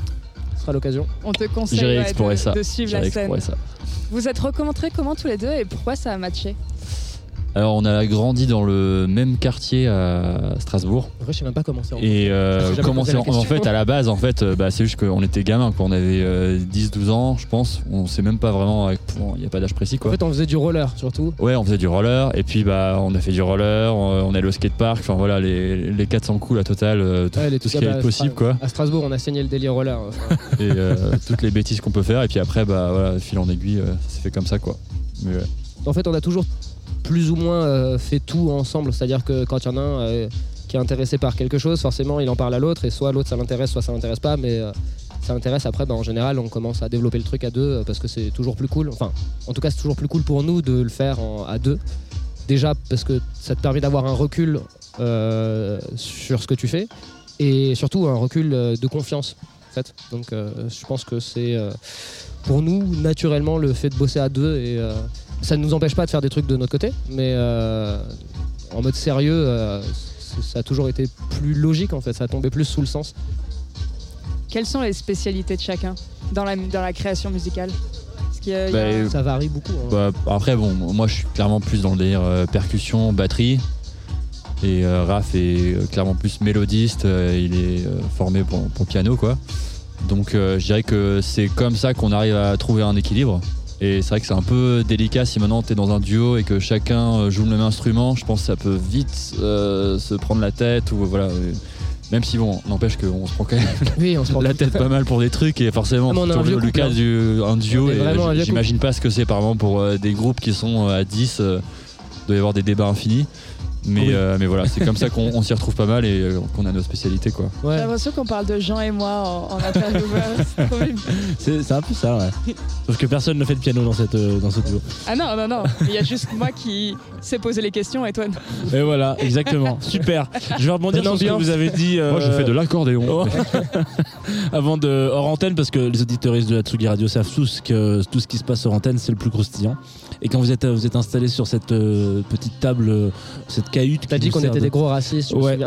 ce sera l'occasion. On te conseille ouais, de, ça. de suivre J'irai la scène. explorer ça. Vous êtes rencontrés comment tous les deux et pourquoi ça a matché? Alors, on a grandi dans le même quartier à Strasbourg. En vrai, je sais même pas comment c'est. Et euh, comment c'est en, en fait à la base en fait euh, bah, c'est juste qu'on était gamins quoi. on avait euh, 10-12 ans je pense on sait même pas vraiment bon, il n'y a pas d'âge précis En quoi fait, on faisait du roller surtout. ouais on faisait du roller et puis bah on a fait du roller on, on allait au skatepark enfin voilà les, les 400 coups la totale euh, tout, Ouais, tout ce qui est possible à- quoi À Strasbourg, on a saigné le délire roller. Enfin, et euh, toutes les bêtises qu'on peut faire et puis après bah voilà fil en aiguille euh, ça s'est fait comme ça quoi mais ouais. En fait, on a toujours plus ou moins euh, fait tout ensemble. C'est-à-dire que quand il y en a un euh, qui est intéressé par quelque chose, forcément, il en parle à l'autre, et soit l'autre ça l'intéresse, soit ça l'intéresse pas. Mais euh, ça l'intéresse après, bah, en général, on commence à développer le truc à deux parce que c'est toujours plus cool. Enfin, en tout cas, c'est toujours plus cool pour nous de le faire à deux. Déjà parce que ça te permet d'avoir un recul sur ce que tu fais, et surtout un recul de confiance. Donc, je pense que c'est pour nous naturellement le fait de bosser à deux et ça ne nous empêche pas de faire des trucs de notre côté, mais euh, en mode sérieux, euh, ça a toujours été plus logique en fait, ça a tombé plus sous le sens. Quelles sont les spécialités de chacun dans la, dans la création musicale? Y a- Bah, a- Ça varie beaucoup. hein. Bah, après, bon, moi je suis clairement plus dans le délire euh, percussion, batterie. Et euh, Raph est euh, clairement plus mélodiste, euh, il est euh, formé pour, pour piano quoi. Donc euh, je dirais que c'est comme ça qu'on arrive à trouver un équilibre. Et c'est vrai que c'est un peu délicat si maintenant tu es dans un duo et que chacun euh, joue le même instrument. Je pense que ça peut vite euh, se prendre la tête ou voilà. euh, Même si bon, n'empêche qu'on se prend quand même Oui, on se prend la tête pas mal pour des trucs et forcément Ah, on a un dans vieux le couple, cas hein. du un duo et j'imagine pas ce que c'est par exemple pour euh, des groupes qui sont à 10 euh, il doit y avoir des débats infinis mais, Oui. euh, mais voilà c'est comme ça qu'on on s'y retrouve pas mal et euh, qu'on a nos spécialités quoi J'ai l'impression qu'on parle de Jean et moi en, en. C'est un peu ça, ouais. Sauf que personne ne fait de piano dans, cette, euh, dans ce duo. ah non, non, non. Il y a juste moi qui sais poser les questions et toi non. Et voilà, exactement. Super. Je vais rebondir sur ce que vous avez dit. euh, l'accordéon Oh. Avant de hors antenne, parce que les auditeuristes de la Tsugi Radio savent tous que tout ce qui se passe hors antenne, c'est le plus croustillant. Et quand vous êtes, vous êtes installé sur cette euh, petite table, euh, cette cahute, T'as dit qu'on était de- des gros racistes, Ouais.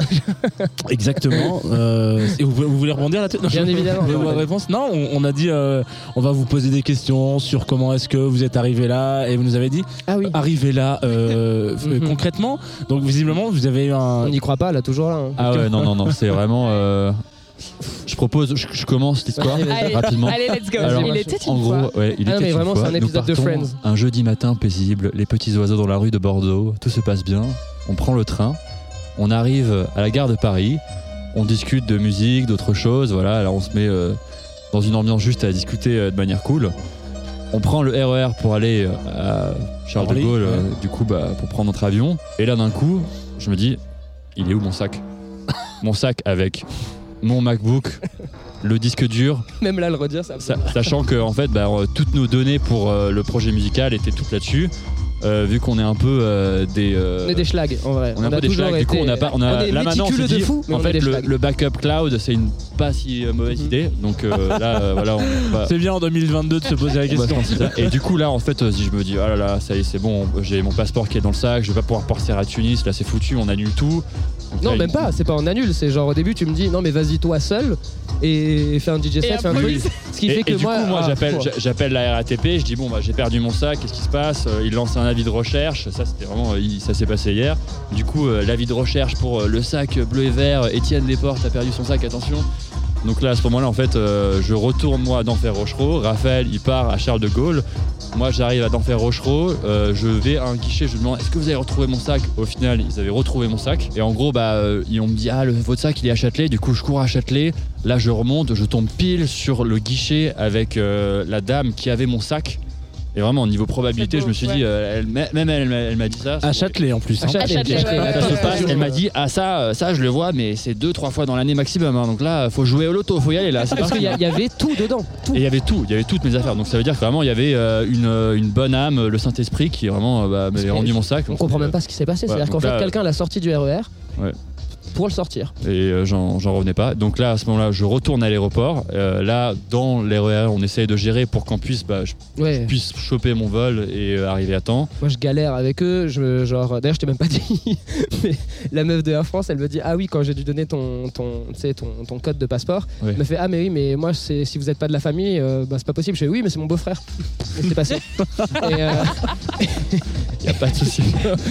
Exactement. Euh, et vous, vous voulez rebondir là-dessus? Bien je- évidemment. réponse Non, on, on a dit, euh, on va vous poser des questions sur comment est-ce que vous êtes arrivé là, et vous nous avez dit, Ah oui, arrivé là Mhm. concrètement. Donc visiblement, vous avez eu un. on n'y croit pas là, toujours là. hein. ah ouais non non non c'est vraiment euh, je propose je, je commence l'histoire rapidement allez, let's go. Alors, il était une En fois. gros, ouais, il Ah non, était mais une vraiment, c'est un Nous épisode de partons Friends. Un jeudi matin paisible, les petits oiseaux dans la rue de Bordeaux, tout se passe bien. On prend le train, on arrive à la gare de Paris, on discute de musique, d'autres choses, voilà. Alors on se met euh, dans une ambiance juste à discuter euh, de manière cool. On prend le RER pour aller euh, à Charles de Gaulle, euh, ouais. du coup, bah, pour prendre notre avion. Et là, d'un coup, je me dis, il est où mon sac? Mon sac avec mon MacBook, le disque dur, Même là, le redire, ça. Sa- sachant que en fait, bah, toutes nos données pour euh, le projet musical étaient toutes là-dessus. Euh, vu qu'on est un peu euh, des, euh, On est des schlags, en vrai. on est un peu des schlags, du coup on a pas, on a, est là maintenant on se dit, de fou, en on fait le, backup cloud c'est une pas si euh, mauvaise Mhm. idée, donc euh, là euh, voilà on va, C'est bien en 2022 de se poser la on question. Et du coup là en fait si je me dis ah là là ça y est c'est bon j'ai mon passeport qui est dans le sac, je vais pas pouvoir partir à Tunis, là c'est foutu, on annule tout. Donc Non, là, même il- pas, c'est pas en annule, c'est genre au début tu me dis non mais vas-y toi seul et fais un DJ Et set, fais un truc. Ce qui Et, fait que moi, coup, moi, ah, j'appelle, la RATP, je dis bon, bah, j'ai perdu mon sac, qu'est-ce qui se passe? Il lance un avis de recherche, ça c'était vraiment, euh, ça s'est passé hier. Du coup, euh, l'avis de recherche pour euh, le sac bleu et vert, Étienne Desportes a perdu son sac, attention. Donc là, à ce moment-là, en fait, je retourne moi à Rochereau. Raphaël, il part à Charles de Gaulle. Moi, j'arrive à d'Enfer Rochereau. Je vais à un guichet. Je demande est-ce que vous avez retrouvé mon sac? Au final, ils avaient retrouvé mon sac. Et en gros, bah, euh, ils- on me dit ah, le, votre sac, il est à Châtelet. Du coup, je cours à Châtelet. Là, je remonte. Je tombe pile sur le guichet avec la dame qui avait mon sac. Et vraiment, au niveau probabilité, je me suis dit, euh, elle, même elle, elle m'a- elle m'a dit ça. À Châtelet en plus. À Châtelet, ouais, ouais, se passe, elle m'a dit ah ça ça je le vois mais c'est deux trois fois dans l'année maximum hein. donc là faut jouer au loto faut y aller là c'est Parce qu'il y, y avait tout dedans. Tout. et il y avait tout il y avait toutes mes affaires donc ça veut dire que vraiment il y avait euh, une, euh, une bonne âme le Saint Esprit qui vraiment bah, m'avait rendu mon sac On comprend même pas ce qui s'est passé. C'est-à-dire qu'en fait, quelqu'un l'a sorti du RER Ouais. Pour le sortir. et euh, j'en revenais pas donc là à ce moment là je retourne à l'aéroport Euh, là dans l'RER on essaye de gérer pour qu'on puisse bah, je Ouais. puisse choper mon vol et euh, arriver à temps Moi, je galère avec eux. Je, genre, d'ailleurs, je t'ai même pas dit. mais la meuf de Air France, elle me dit Ah oui, quand j'ai dû donner ton, ton, ton, ton code de passeport, Ouais. elle me fait Ah, mais oui, mais moi, c'est, si vous n'êtes pas de la famille, bah, c'est pas possible. Je fais Oui, mais c'est mon beau-frère. Et c'est passé. et, pas de souci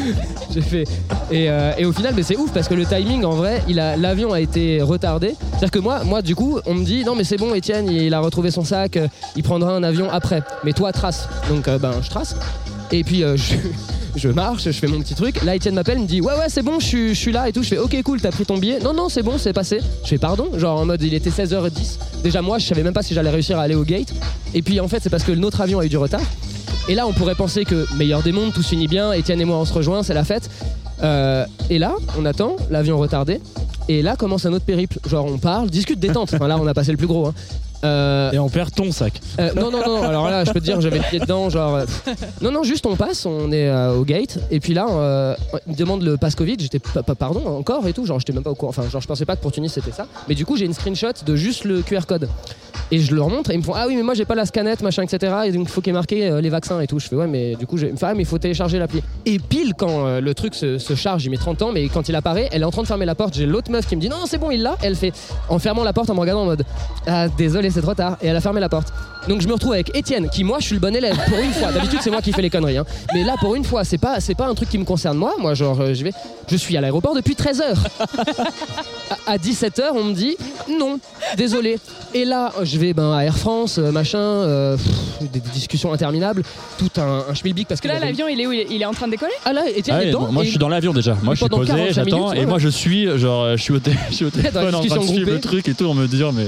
j'ai fait. Et, euh, et au final, mais c'est ouf parce que le timing, en vrai, il a, l'avion a été retardé. C'est-à-dire que moi, moi, du coup, on me dit Non, mais c'est bon, Étienne, il a retrouvé son sac, euh, il prendra un avion après. Mais toi, trace. Donc, euh, ben, je trace. Et puis, euh, je. Marche, je fais mon petit truc. Là, Étienne m'appelle, me dit Ouais, ouais, c'est bon, je suis, là et tout. Je fais Ok, cool, t'as pris ton billet. Non, non, c'est bon, c'est passé. Je fais Pardon? Genre en mode, il était 16h10. Déjà, moi, je savais même pas si j'allais réussir à aller au gate. Et puis, en fait, c'est parce que notre avion a eu du retard. Et là, on pourrait penser que meilleur des mondes, tout se finit bien. Étienne et moi, on se rejoint, c'est la fête. Euh, et là, on attend, l'avion retardé. Et là commence un autre périple. Genre, on parle, discute détente. Enfin, là, on a passé le plus gros. hein. Euh, Et on perd ton sac. euh, non, non, non, alors là, je peux te dire, j'avais le pied dedans, genre. euh, non, non, juste on passe, on est euh, au gate, et puis là, euh, il me demande le pass Covid, j'étais pardon, encore et tout, genre, j'étais même pas au courant, enfin, genre, je pensais pas que pour Tunis c'était ça, mais du coup, j'ai une screenshot de juste le QR code. Et je leur montre, et ils me font, ah oui, mais moi j'ai pas la scanette, machin, etc., et donc il faut qu'il y euh, les vaccins et tout. Je fais, ouais, mais du coup, fait, ah, il faut télécharger l'appli. Et pile quand euh, le truc se, se charge, il met 30 ans, mais quand il apparaît, elle est en train de fermer la porte, j'ai l'autre meuf qui me dit, non, c'est bon, il l'a, elle fait, en fermant la porte, en me regardant en mode, ah, désolé, c'est trop tard, et elle a fermé la porte. Donc je me retrouve avec Étienne, qui moi je suis le bon élève pour une fois. D'habitude c'est moi qui fais les conneries, hein. mais là pour une fois c'est pas c'est pas un truc qui me concerne moi. Moi genre euh, je vais, je suis à l'aéroport depuis 13 heures. À, 17 h on me dit non, désolé. Et là je vais ben à Air France, euh, machin, euh, pff, des, des discussions interminables, tout un, un schmilblick parce que là, l'avion, il est où? Il est, il est en train de décoller? Ah là Étienne Ah est dedans. moi je suis dans l'avion déjà moi je suis posé 45 j'attends et ouais, moi je suis genre je suis au, té- je suis au téléphone en train de suivre le truc et tout on me dire mais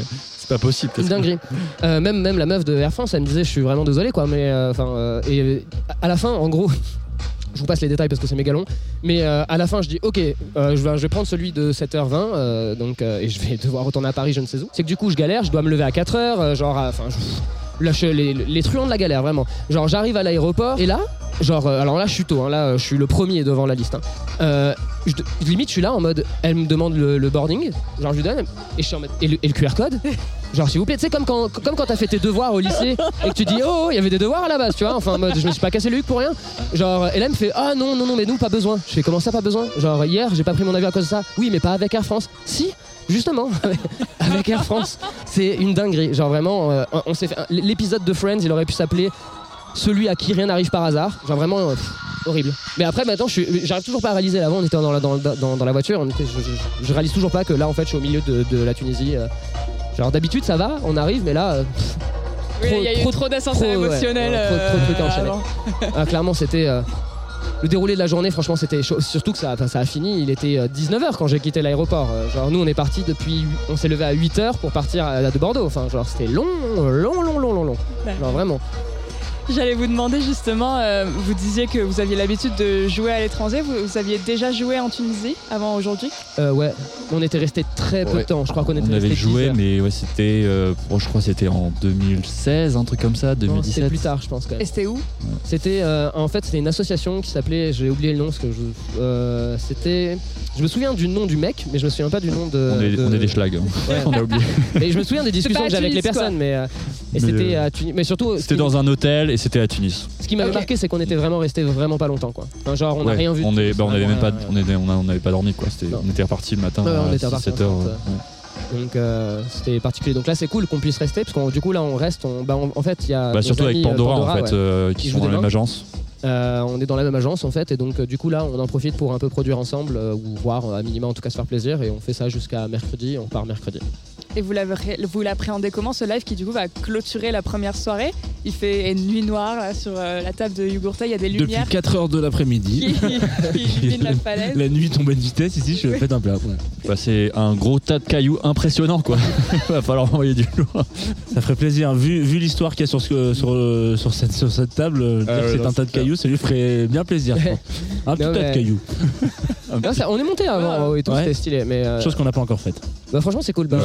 pas possible Une dinguerie. Euh, même, même la meuf de Air France, elle me disait Je suis vraiment désolé, quoi. Mais euh, enfin, euh, et euh, à la fin, en gros, je vous passe les détails parce que c'est méga long. Mais euh, à la fin, je dis Ok, euh, je, vais, je vais prendre celui de 7h20, euh, donc, et je vais devoir retourner à Paris, je ne sais où. C'est que du coup, je galère, je dois me lever à 4h, euh, genre, enfin, les, les truands de la galère, vraiment. Genre, j'arrive à l'aéroport, et là, genre, alors là, je suis tôt, hein, là, je suis le premier devant la liste. hein. Je- limite, je suis là en mode Elle me demande le, le boarding, genre, je lui donne, et je suis en mode Et le, et le QR code? Genre s'il vous plaît, tu sais comme quand, comme quand t'as fait tes devoirs au lycée et que tu dis oh il y avait des devoirs à la base, tu vois, enfin en mode je me suis pas cassé le huc pour rien. Genre me fait ah non non non mais nous pas besoin. Je fais comment ça pas besoin? Genre hier j'ai pas pris mon avion à cause de ça. Oui mais pas avec Air France. Si justement avec Air France c'est une dinguerie. Genre vraiment euh, on s'est fait l'épisode de Friends il aurait pu s'appeler celui à qui rien n'arrive par hasard. Genre vraiment euh, horrible. Mais après maintenant j'arrive toujours pas à réaliser. Avant on était dans la, voiture, on était, je, réalise toujours pas que là en fait je suis au milieu de, de la Tunisie. euh. Genre d'habitude ça va, on arrive, mais là, euh, Oui, Trop- il y a eu trop- trop d'ascenseurs trop, ouais, émotionnels. ouais, trop- trop de trucs à euh, enchaîner. ah, clairement c'était euh, le déroulé de la journée. Franchement c'était chaud. Surtout que ça, ça a fini. Il était 19h quand j'ai quitté l'aéroport. Genre nous on est parti depuis, on s'est levé à 8h pour partir à, de Bordeaux. Enfin genre c'était long, long, long, long, long, long. Genre vraiment. J'allais vous demander justement, euh, vous disiez que vous aviez l'habitude de jouer à l'étranger. Vous, vous aviez déjà joué en Tunisie avant aujourd'hui? Euh, ouais, on était resté très peu Ouais. de temps. Je crois qu'on était on avait resté 10 joué mais ouais c'était euh, je crois que c'était en 2016 un truc comme ça Non, 2017 C'était plus tard, je pense quand même. Et c'était où? C'était euh, en fait c'était une association qui s'appelait, j'ai oublié le nom, parce que je, euh, c'était, je me souviens du nom du mec, mais je me souviens pas du nom de. on, est, de- on est des schlags hein. Ouais. on a oublié Mais je me souviens des discussions que j'avais avec les quoi. personnes, mais euh, et Mais, c'était euh, à Tunis. Mais surtout, c'était dans un hôtel et c'était à Tunis ce qui m'avait marqué, c'est qu'on était vraiment resté vraiment pas longtemps, quoi. Enfin, genre, on n'a Ouais, rien vu. on bah, on avait vraiment même pas on était on a- on n'avait pas dormi quoi c'était Non. on était reparti le matin Ouais, ouais, on à était reparti 7 heures en fait, ouais. Donc euh, c'était particulier. Donc là, c'est cool qu'on puisse rester, parce que du coup là, on reste. On, bah, on- en fait, il y a Bah, surtout avec amis, euh, Pandora, en fait ouais. euh, qui sont dans la même agence Euh, on est dans la même agence en fait, et donc euh, du coup là, on en profite pour un peu produire ensemble, euh, ou voir euh, à minima en tout cas se faire plaisir, et on fait ça jusqu'à mercredi. On part mercredi. Et vous l'avez- vous l'appréhendez comment ce live qui du coup va clôturer la première soirée? Il fait une nuit noire là, sur euh, la table de Yugurta, il y a des Depuis lumières 4 heures de l'après-midi. qui, qui illuminent la falaise. La nuit tombe à une vitesse, ici je fais un plat. ouais. Bah, c'est un gros tas de cailloux impressionnant quoi. Va falloir envoyer du lourd. Ça ferait plaisir. Vu, vu l'histoire qu'il y a sur, ce- sur, euh, sur, cette, sur cette table, euh, dire Ah que c'est un tas de cailloux, ça lui ferait bien plaisir. Un petit Non, tas de cailloux. Non, ça- on est monté avant et tout, Ouais. c'était stylé. Mais euh, Chose qu'on n'a pas encore faite. bah, franchement, c'est cool. Bah,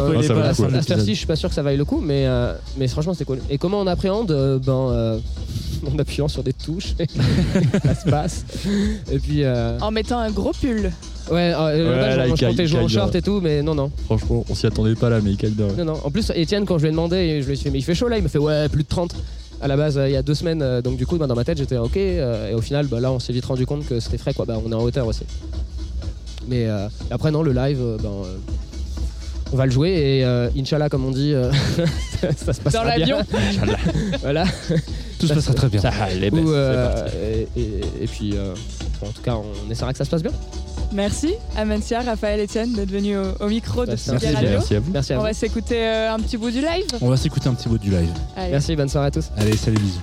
ça à cette heure-ci, je suis pas sûr que ça vaille le coup, mais, euh, mais franchement, c'est cool. Et comment on appréhende euh, Ben, euh, en appuyant sur des touches, ça se passe. Et puis, euh, En mettant un gros pull. ouais, euh, Ouais, là, là, je il caille- comptais jouer en caille short et tout, mais non, non. Franchement, on s'y attendait pas là, mais bien. Non, non. En plus, Étienne, quand je lui ai demandé, je lui ai dit, mais il fait chaud là, il me fait, ouais, plus de 30. À la base, euh, il y a deux semaines, euh, donc du coup, bah, dans ma tête, j'étais ok. euh, et au final, bah, là, on s'est vite rendu compte que c'était frais, quoi. Bah, on est en hauteur aussi. Mais euh, après, non, le live, euh, ben, euh, on va le jouer et euh, Inch'Allah, comme on dit, euh, ça se passe Dans l'avion. voilà. Tout se passera très bien. Ça, les Ou, euh, et, et- et puis, euh, en tout cas, on essaiera que ça se passe bien. Merci Amencia, Raphaël, Etienne d'être venus au, au micro de merci, Radio. Merci à vous. Merci à On vous. va s'écouter euh, un petit bout du live. On va s'écouter un petit bout du live. Allez. Merci, bonne soirée à tous. Allez, salut, bisous.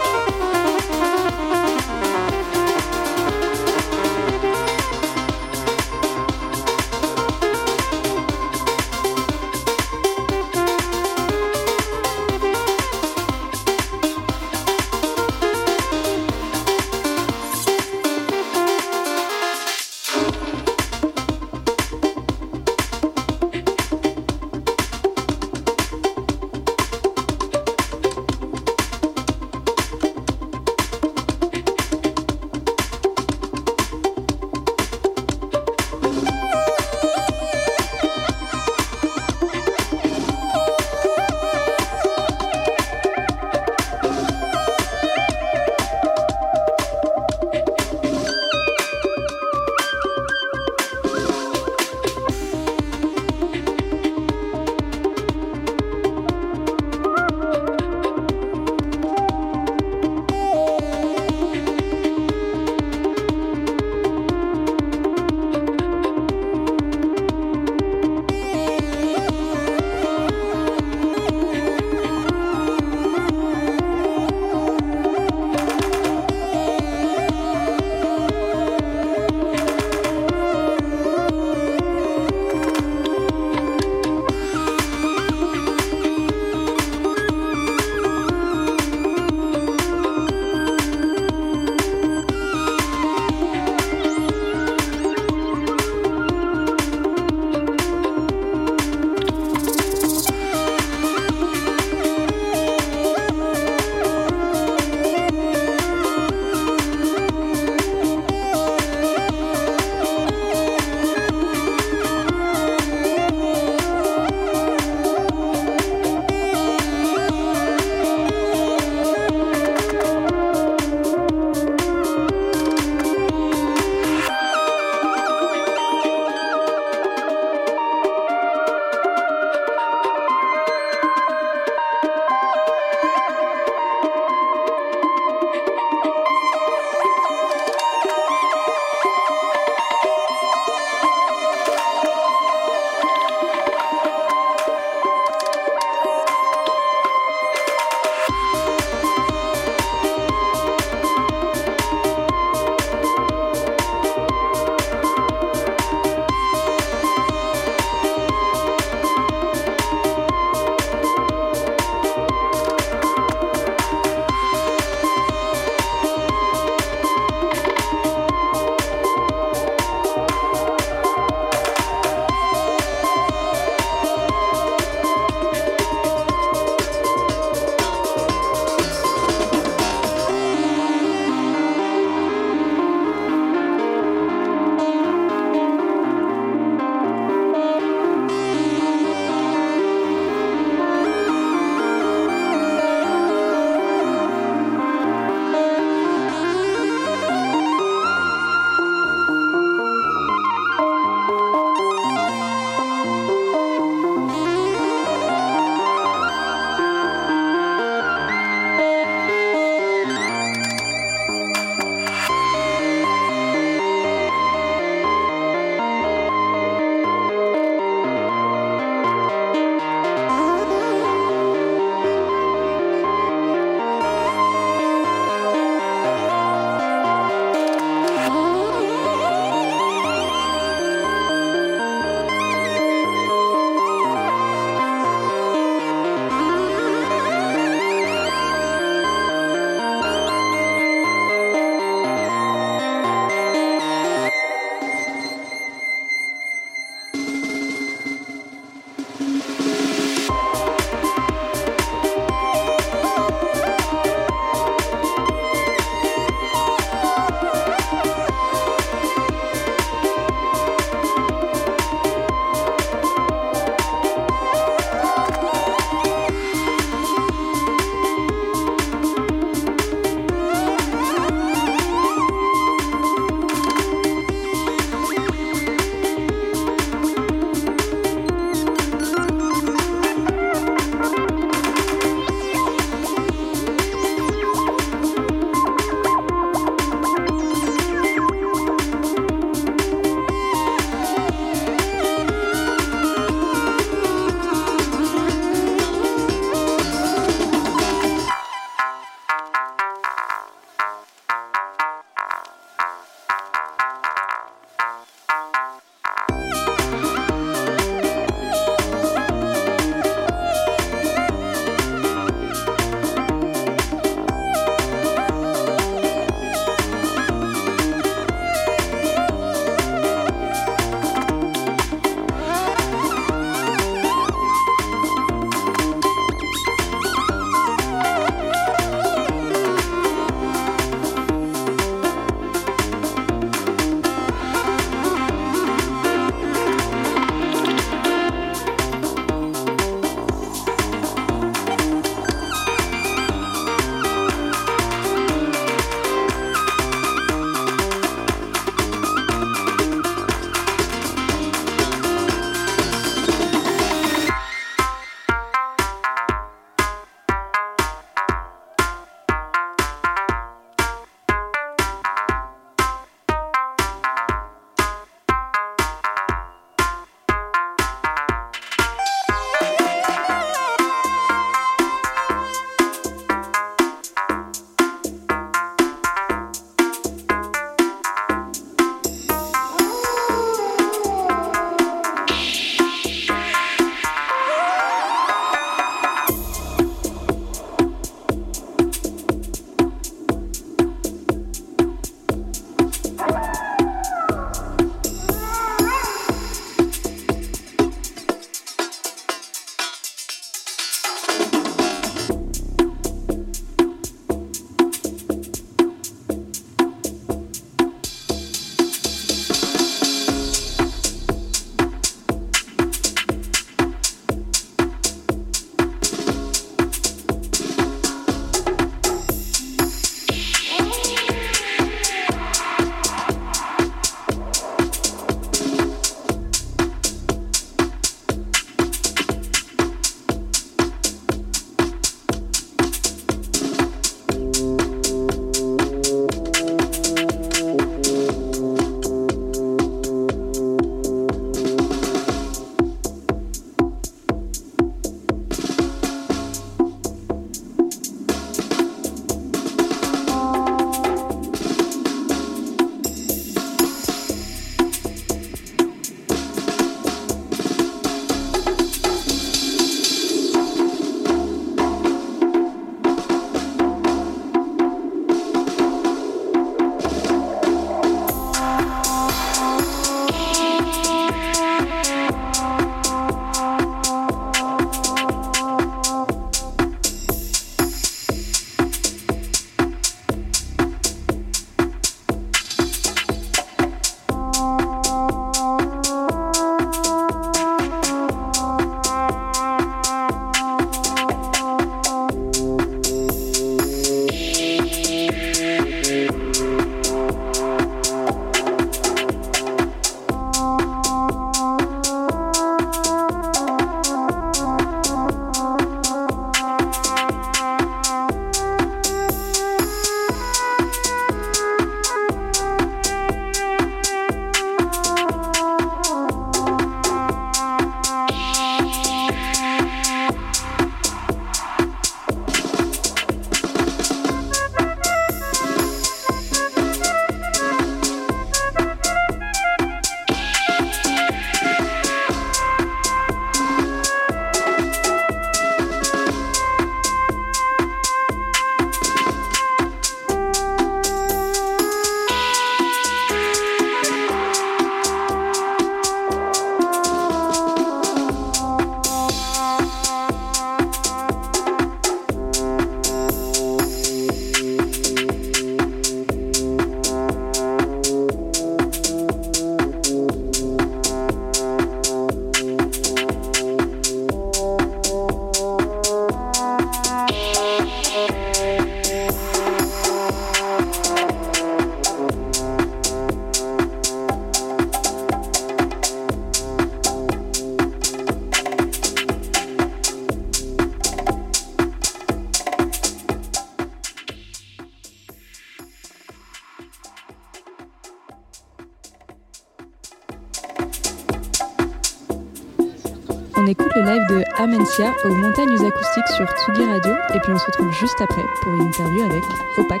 Amencia aux montagnes acoustiques sur Tsugi Radio et puis on se retrouve juste après pour une interview avec Opac.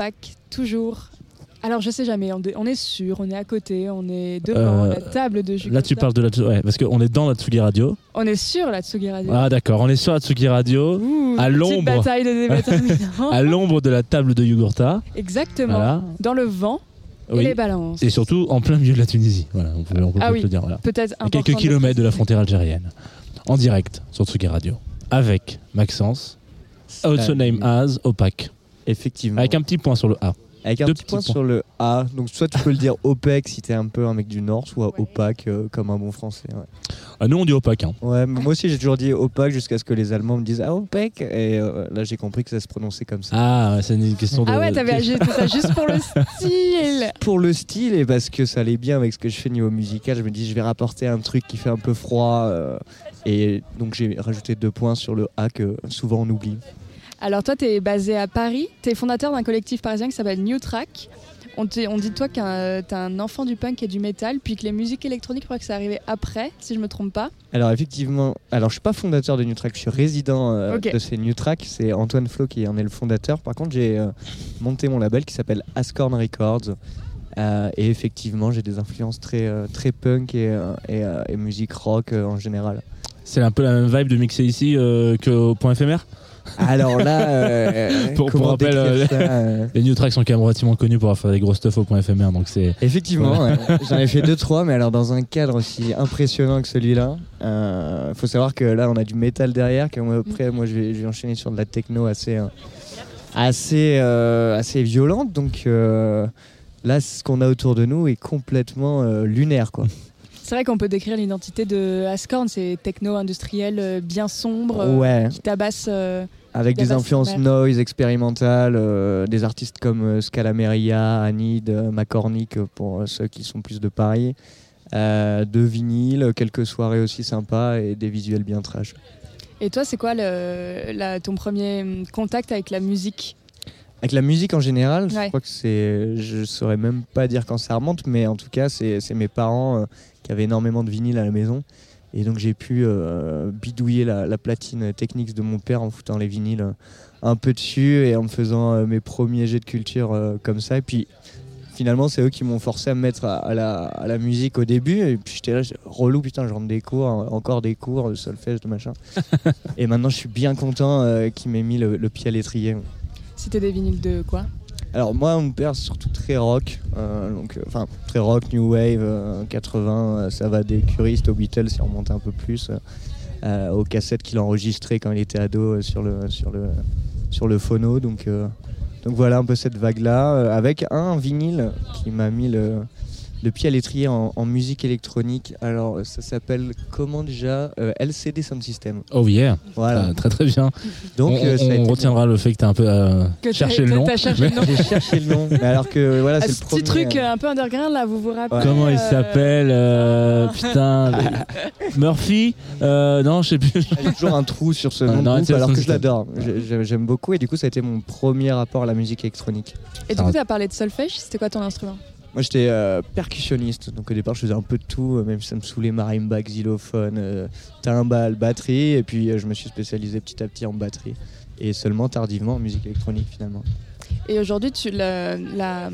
Opac, toujours. Alors, je sais jamais, on est- on est sûr, on est à côté, on est devant Euh, la table de Jugoslav. Là, tu parles de la. Ouais, parce qu'on est dans la Tsugi Radio. On est sur la Tsugi Radio. Ah, d'accord. On est sur la Tsugi Radio, Ouh, à petite l'ombre. bataille de à l'ombre de la table de Yugurta. Exactement. Voilà. Dans le vent et Oui. les balances. Et surtout en plein milieu de la Tunisie. Voilà, on peut, on peut Ah peut-être oui. le dire. Voilà. Peut-être À quelques kilomètres de la frontière algérienne. En direct sur Tsugi Radio. Avec Maxence, also named as Opac. Effectivement. Avec un petit point sur le A. Avec un deux petit point points. sur le A. Donc soit tu peux le dire OPEC si t'es un peu un mec du Nord, soit opaque euh, comme un bon français. Ouais, Ah, nous, on dit Opac. Hein. Ouais, mais moi aussi j'ai toujours dit opaque jusqu'à ce que les Allemands me disent ah OPEC? Et euh, là j'ai compris que ça se prononçait comme ça. Ah, ouais, c'est une question de. Ah ouais, t'avais agi tout ça juste pour le style. Pour le style et parce que ça allait bien avec ce que je fais niveau musical, je me dis je vais rapporter un truc qui fait un peu froid euh, et donc j'ai rajouté deux points sur le A que souvent on oublie. Alors toi, tu es basé à Paris, tu es fondateur d'un collectif parisien qui s'appelle New Track. On, dit de toi que tu un enfant du punk et du métal, puis que les musiques électroniques, je crois que c'est arrivé après, si je me trompe pas. Alors effectivement, alors je suis pas fondateur de New Track, je suis résident euh, de ces New Track. C'est Antoine Flo qui en est le fondateur. Par contre, j'ai euh, monté mon label qui s'appelle Ascorn Records. Euh, et effectivement, j'ai des influences très euh, très punk et, euh, et, euh, et musique rock euh, en général. C'est un peu la même vibe de mixer ici euh, qu'au point éphémère? Alors là, euh, Pour- pour comment rappel, euh, euh, Les New Tracks sont quand même relativement connus pour faire des gros stuff au point éphémère. Donc c'est. Effectivement, ouais. j'en ai fait deux trois, mais alors dans un cadre aussi impressionnant que celui-là. Il faut savoir que là, on a du métal derrière. Que moi, après, moi, je vais, je vais enchaîner sur de la techno assez, euh, assez, euh, assez violente. Donc euh, là, ce qu'on a autour de nous est complètement euh, lunaire, quoi. C'est vrai qu'on peut décrire l'identité de Ascorn, c'est techno-industriel euh, bien sombre, euh, Ouais. qui tabasse. euh, Avec qui des tabasse influences noise expérimentales, des artistes comme Scalameria, Anid, Macornic pour ceux qui sont plus de Paris, euh, de vinyle, quelques soirées aussi sympas et des visuels bien trash. Et toi, c'est quoi le, la- ton premier hum, contact avec la musique? Avec la musique en général, je crois que c'est. Je saurais même pas dire quand ça remonte, mais en tout cas, c'est c'est mes parents euh, qui avaient énormément de vinyle à la maison. Et donc, j'ai pu euh, bidouiller la, la platine Technics de mon père en foutant les vinyles un peu dessus et en me faisant euh, mes premiers jets de culture euh, comme ça. Et puis, finalement, c'est eux qui m'ont forcé à me mettre à, à la, à la musique au début. Et puis, j'étais là, relou, putain, je rentre des cours, hein, encore des cours, solfège, de machin. et maintenant, je suis bien content qu'ils m'aient mis le- le pied à l'étrier. C'était des vinyles de quoi? Alors moi, mon père, c'est surtout très rock, euh, euh, enfin très rock, new wave, euh, 80, euh, ça va des curistes aux Beatles, si on remonte un peu plus, aux cassettes qu'il enregistrait quand il était ado sur le sur le sur le phono, donc donc voilà un peu cette vague là, avec un vinyle qui m'a mis le de pied à l'étrier en, en musique électronique. Alors, ça s'appelle comment déjà Euh, LCD Sound System. Oh yeah. Voilà. Ah, très très bien. Donc, on euh, ça a on été retiendra le fait que tu as un peu euh, Que cherché le nom. t'as cherché le nom. J'ai cherché le nom. Mais alors que voilà, Ah, c'est ce le premier. petit truc euh, un peu underground là, vous vous rappelez Comment il s'appelle euh, Putain. Murphy Euh, Non, je sais plus. J'ai toujours un trou sur ce Ah, nom non, groupe alors que je l'adore. J'ai- j'ai- J'aime beaucoup et du coup ça a été mon premier rapport à la musique électronique. Et du coup, t'as parlé de solfège, c'était quoi ton instrument? Moi j'étais euh, percussionniste, donc au départ je faisais un peu de tout, euh, même si ça me saoulait marimba, xylophone, euh, timbale, batterie, et puis euh, je me suis spécialisé petit à petit en batterie. Et seulement tardivement en musique électronique finalement. Et aujourd'hui, tu, la, la-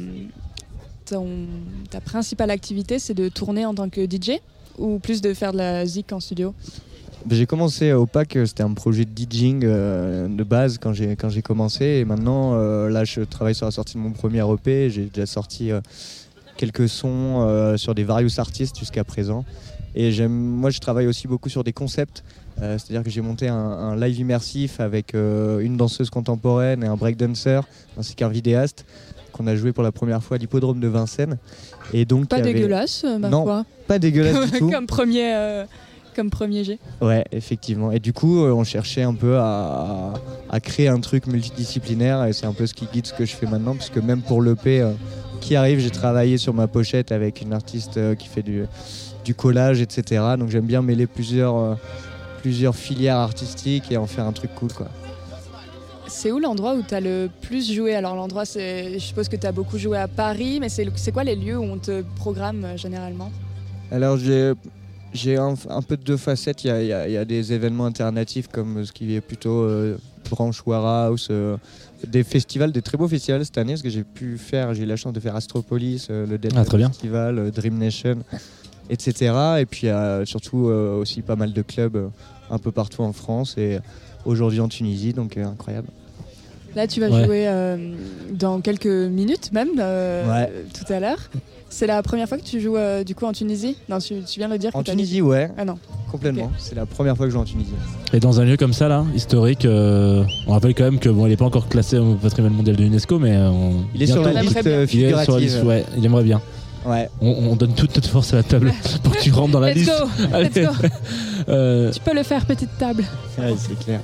ton- ta principale activité, c'est de tourner en tant que DJ ou plus de faire de la zik en studio? Ben, J'ai commencé au PAC, c'était un projet de DJing euh, de base quand j'ai quand j'ai commencé. Et maintenant euh, là je travaille sur la sortie de mon premier EP, j'ai déjà sorti euh, quelques sons euh, sur des various artistes jusqu'à présent et j'aime moi je travaille aussi beaucoup sur des concepts, euh, c'est-à-dire que j'ai monté un, un live immersif avec euh, une danseuse contemporaine et un breakdancer ainsi qu'un vidéaste qu'on a joué pour la première fois à l'hippodrome de Vincennes et donc Pas avait- dégueulasse, ma Non, foi. pas dégueulasse du tout. comme premier, comme premier jet. Ouais, effectivement. Et du coup, on cherchait un peu à, à- créer un truc multidisciplinaire et c'est un peu ce qui guide ce que je fais maintenant, puisque même pour l'EP qui arrive, j'ai travaillé sur ma pochette avec une artiste euh, qui fait du, du collage, etc. Donc j'aime bien mêler plusieurs, euh, plusieurs filières artistiques et en faire un truc cool, quoi. C'est où l'endroit où tu as le plus joué? Alors l'endroit, c'est, je suppose que tu as beaucoup joué à Paris, mais c'est, quoi les lieux où on te programme euh, généralement? Alors j'ai j'ai un, un peu de deux facettes. Il y a, y y des événements alternatifs comme ce qui est plutôt euh, branche Warehouse, euh, des festivals, des très beaux festivals cette année, ce que j'ai pu faire. J'ai eu la chance de faire Astropolis, euh, le Dead Ah. Festival, euh, Dream Nation, etc. Et puis surtout euh, aussi pas mal de clubs euh, un peu partout en France et aujourd'hui en Tunisie, donc euh, incroyable. Là, tu vas Ouais. jouer euh, dans quelques minutes même, euh, Ouais. tout à l'heure. C'est la première fois que tu joues euh, du coup en Tunisie Non, tu, tu viens de le dire. En dit- Tunisie, ouais, Ah non. complètement. C'est la première fois que je joue en Tunisie. Et dans un lieu comme ça, là, historique, euh, on rappelle quand même que bon, il n'est pas encore classé au patrimoine mondial de l'UNESCO, mais euh, on- Il est sur la bientôt, liste euh, il est sur la figurative. liste, ouais, il aimerait bien. Ouais. On, on donne toute notre force à la table pour que tu rentres dans la Let's liste. go, Allez. let's go. Euh, Tu peux le faire, petite table. Ouais, c'est clair.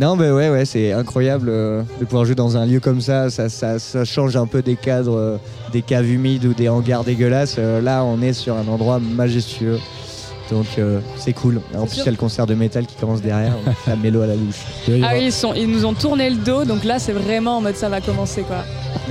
Non, mais ouais, ouais, c'est incroyable euh, de pouvoir jouer dans un lieu comme ça. Ça, ça, ça change un peu des cadres, euh, des caves humides ou des hangars dégueulasses. Euh, là, on est sur un endroit majestueux. Donc, euh, c'est cool. En plus, il y a le concert de métal qui commence derrière. La mélo à la louche. Ah oui, ils, sont, ils nous ont tourné le dos, donc là, c'est vraiment en mode ça va commencer quoi.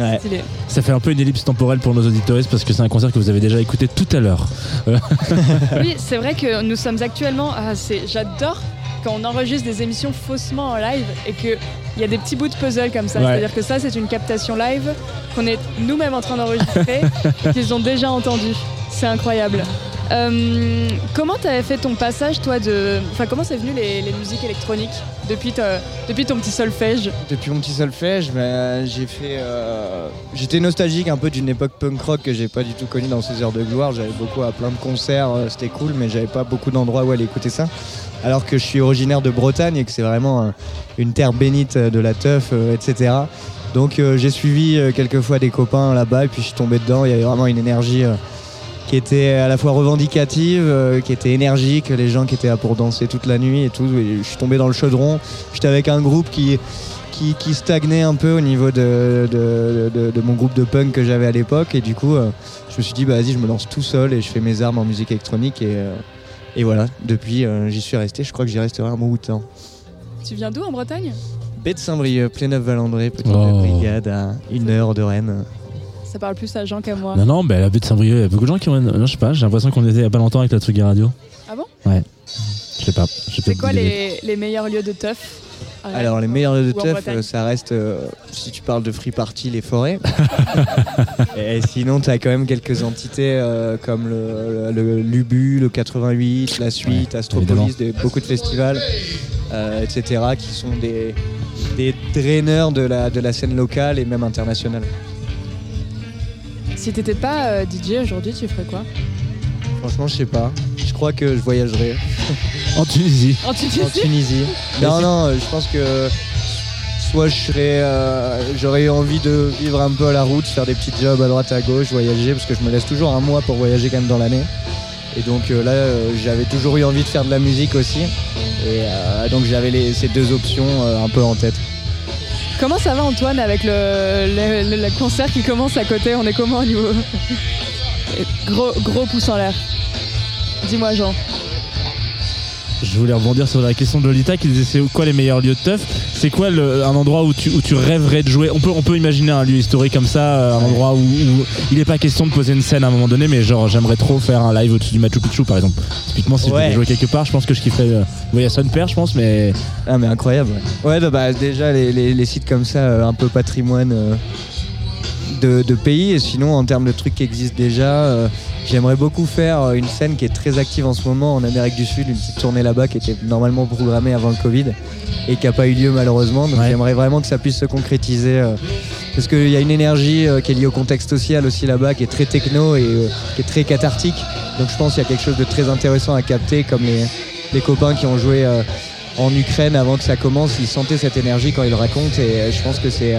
Ouais. Stylé. Ça fait un peu une ellipse temporelle pour nos auditoristes parce que c'est un concert que vous avez déjà écouté tout à l'heure. Oui, c'est vrai que nous sommes actuellement. ah, c'est- J'adore quand on enregistre des émissions faussement en live et qu'il y a des petits bouts de puzzle comme ça. Ouais. C'est-à-dire que ça, c'est une captation live qu'on est nous-mêmes en train d'enregistrer et qu'ils ont déjà entendu. C'est incroyable. Euh, comment t'avais fait ton passage, toi, de. Enfin, comment c'est venu les, musiques électroniques depuis, ton petit solfège? Depuis mon petit solfège, ben, j'ai fait. euh, J'étais nostalgique un peu d'une époque punk rock que j'ai pas du tout connue dans ces heures de gloire. J'allais beaucoup à plein de concerts, euh, c'était cool, mais j'avais pas beaucoup d'endroits où aller écouter ça. Alors que je suis originaire de Bretagne et que c'est vraiment une terre bénite de la teuf, etc. Donc j'ai suivi quelques fois des copains là-bas et puis je suis tombé dedans. Il y avait vraiment une énergie qui était à la fois revendicative, euh, qui était énergique, les gens qui étaient là pour danser toute la nuit et tout. Et je suis tombé dans le chaudron. J'étais avec un groupe qui, qui, qui stagnait un peu au niveau de, de, de- de mon groupe de punk que j'avais à l'époque. Et du coup, euh, je me suis dit, bah, vas-y, je me lance tout seul et je fais mes armes en musique électronique. Et, euh, et voilà, depuis, euh, j'y suis resté. Je crois que j'y resterai un bon bout de temps. Tu viens d'où en Bretagne? Baie de Saint-Brieuc, Pléneuf-Valandré, petite Oh. brigade à une heure de Rennes. Ça parle plus à Jean qu'à moi. Non, non, bah, la baie de Saint-Brieuc, il y a beaucoup de gens qui ont. Non, je sais pas, j'ai l'impression qu'on était il y a pas longtemps avec la Tsugi Radio. Ah bon? Ouais. Je sais pas. C'est quoi les, les meilleurs lieux de teuf? Rennes Alors les meilleurs lieux de teuf, euh, ça reste, euh, si tu parles de free party, les forêts. Et sinon, tu as quand même quelques entités euh, comme le, le- le Lubu, le 88, la Suite, Astropolis, des- beaucoup de festivals, euh, etc. qui sont des, des draineurs de la, de la scène locale et même internationale. Si t'étais pas euh, DJ aujourd'hui, tu ferais quoi? Franchement, je sais pas. Je crois que je voyagerai En Tunisie. En Tunisie? En Tunisie. Non, non, je pense que soit je serais, euh, j'aurais eu envie de vivre un peu à la route, faire des petits jobs à droite à gauche, voyager, parce que je me laisse toujours un mois pour voyager quand même dans l'année. Et donc euh, là, euh, j'avais toujours eu envie de faire de la musique aussi. Et euh, donc j'avais les- ces deux options euh, un peu en tête. Comment ça va Antoine avec le, le- le- le concert qui commence à côté On est comment au niveau Gros, gros pouce en l'air. Dis-moi Jean. Je voulais rebondir sur la question de Lolita qui disait c'est quoi les meilleurs lieux de teuf? C'est quoi le- un endroit où tu, où tu rêverais de jouer? On peut, on peut imaginer un lieu historique comme ça, euh, un endroit où, où il n'est pas question de poser une scène à un moment donné, mais genre j'aimerais trop faire un live au-dessus du Machu Picchu par exemple. Typiquement, si je devais jouer quelque part, je pense que je kifferais. Euh, voyez à Père, je pense, mais. Ah mais incroyable. Ouais, Ouais, bah, bah, déjà les, les- les sites comme ça, euh, un peu patrimoine euh, de, de pays. Et sinon, en termes de trucs qui existent déjà, euh, j'aimerais beaucoup faire euh, une scène qui est très active en ce moment en Amérique du Sud, une petite tournée là-bas qui était normalement programmée avant le Covid et qui n'a pas eu lieu malheureusement. Donc Ouais. j'aimerais vraiment que ça puisse se concrétiser. euh, parce qu'il y a une énergie qui est liée au contexte social aussi là-bas, qui est très techno et qui est très cathartique. Donc je pense qu'il y a quelque chose de très intéressant à capter, comme les, les copains qui ont joué en Ukraine avant que ça commence, ils sentaient cette énergie quand ils le racontent et je pense que c'est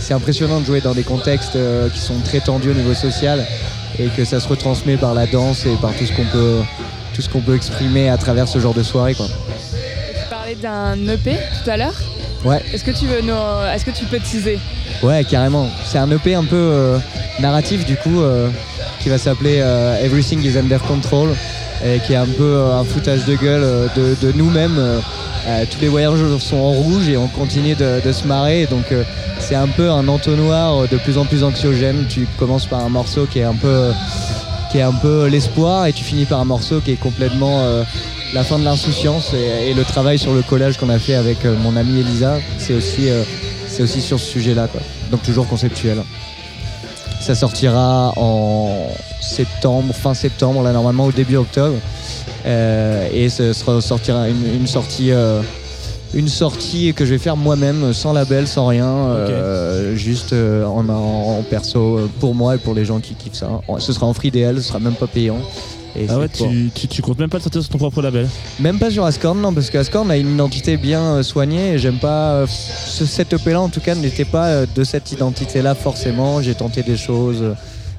c'est impressionnant de jouer dans des contextes euh, qui sont très tendus au niveau social et que ça se retransmet par la danse et par tout ce qu'on peut tout ce qu'on peut exprimer à travers ce genre de soirée quoi. Tu parlais d'un EP tout à l'heure. Ouais. Est-ce que tu veux nous- est-ce que tu peux teaser? Ouais, carrément. C'est un EP un peu euh, narratif du coup, euh, qui va s'appeler Everything is Under Control, et qui est un peu euh, un foutage de gueule euh, de, de nous-mêmes. euh, tous les voyageurs sont en rouge et on continue de, de se marrer. Donc c'est un peu un entonnoir de plus en plus anxiogène. Tu commences par un morceau qui est un peu, qui est un peu l'espoir et tu finis par un morceau qui est complètement euh, la fin de l'insouciance et, et le travail sur le collage qu'on a fait avec mon amie Elisa, c'est aussi, euh, aussi sur ce sujet-là. quoi. Donc toujours conceptuel. Ça sortira en septembre, fin septembre, là normalement au début octobre. Euh, et ce sera sortira une, une sortie. euh, une sortie que je vais faire moi-même, sans label, sans rien, euh, juste euh, en, en- en perso euh, pour moi et pour les gens qui kiffent ça. Ce sera en free DL, ce sera même pas payant. Et Ah ouais, pour- tu, tu, tu comptes même pas le sortir sur ton propre label même pas sur Ascorn, non, parce qu'Ascorn a une identité bien euh, soignée et j'aime pas. euh, ce, cet EP-là, en tout cas, n'était pas euh, de cette identité-là forcément. J'ai tenté des choses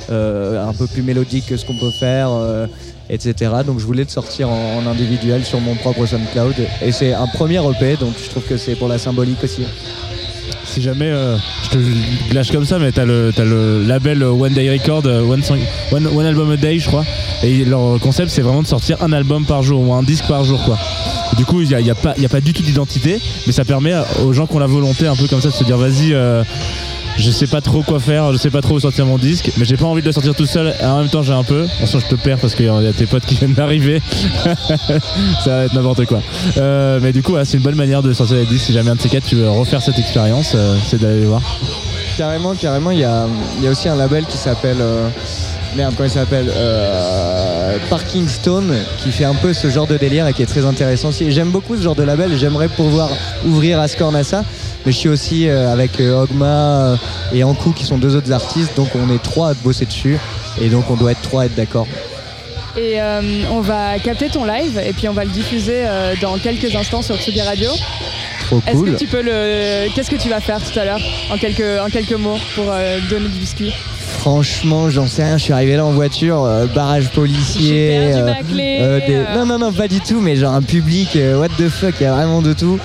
euh, un peu plus mélodiques que ce qu'on peut faire, euh, etc. Donc je voulais le sortir en, en individuel sur mon propre SoundCloud. Et c'est un premier EP, donc je trouve que c'est pour la symbolique aussi. Jamais, euh, je te lâche comme ça, mais t'as le, t'as le label euh, One Day Record, euh, One, One, One Album a Day, je crois. Et leur concept, c'est vraiment de sortir un album par jour ou un disque par jour, quoi. Du coup, il n'y a, y a pas, a pas du tout d'identité, mais ça permet aux gens qui ont la volonté un peu comme ça de se dire vas-y, euh, je sais pas trop quoi faire, je sais pas trop où sortir mon disque, mais j'ai pas envie de le sortir tout seul. Et en même temps, j'ai un peu. Attention, je te perds parce qu'il y a tes potes qui viennent d'arriver. ça va être n'importe quoi. Euh, mais du coup, c'est une bonne manière de sortir les disques. Si jamais un de ces quatre, tu veux refaire cette expérience, euh, c'est d'aller les voir. Carrément, carrément, il y a, il y a aussi un label qui s'appelle. euh, merde, comment il s'appelle euh, Parking Stone, qui fait un peu ce genre de délire et qui est très intéressant aussi. J'aime beaucoup ce genre de label j'aimerais pouvoir ouvrir Ascorn à ça. Mais je suis aussi euh, avec euh, Ogma euh, et Ankou qui sont deux autres artistes, donc on est trois à bosser dessus. Et donc on doit être trois à être d'accord. Et euh, on va capter ton live et puis on va le diffuser euh, dans quelques instants sur Tsugi Radio. Trop Est-ce cool. que tu peux le. Qu'est-ce que tu vas faire tout à l'heure? En quelques, en quelques mots pour euh, donner du biscuit Franchement, j'en sais rien. Je suis arrivé là en voiture, euh, barrage policier. Perdu euh, ma clé. euh, des- euh. Non, non, non, pas du tout. Mais genre un public, euh, what the fuck, il y a vraiment de tout.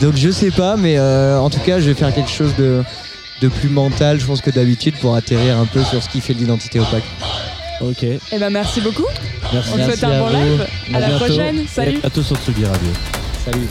Donc je sais pas, mais euh, en tout cas, je vais faire quelque chose de, de plus mental, je pense que d'habitude, pour atterrir un peu sur ce qui fait l'identité opaque. Ok. Eh ben merci beaucoup. Merci. On te souhaite un bon vous. live. À, la bientôt. prochaine. Salut. À tous sur Tsugi Radio. Salut.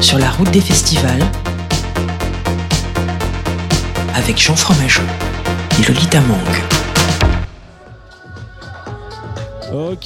Sur la route des festivals, avec Jean Fromageau et Lolita Mang.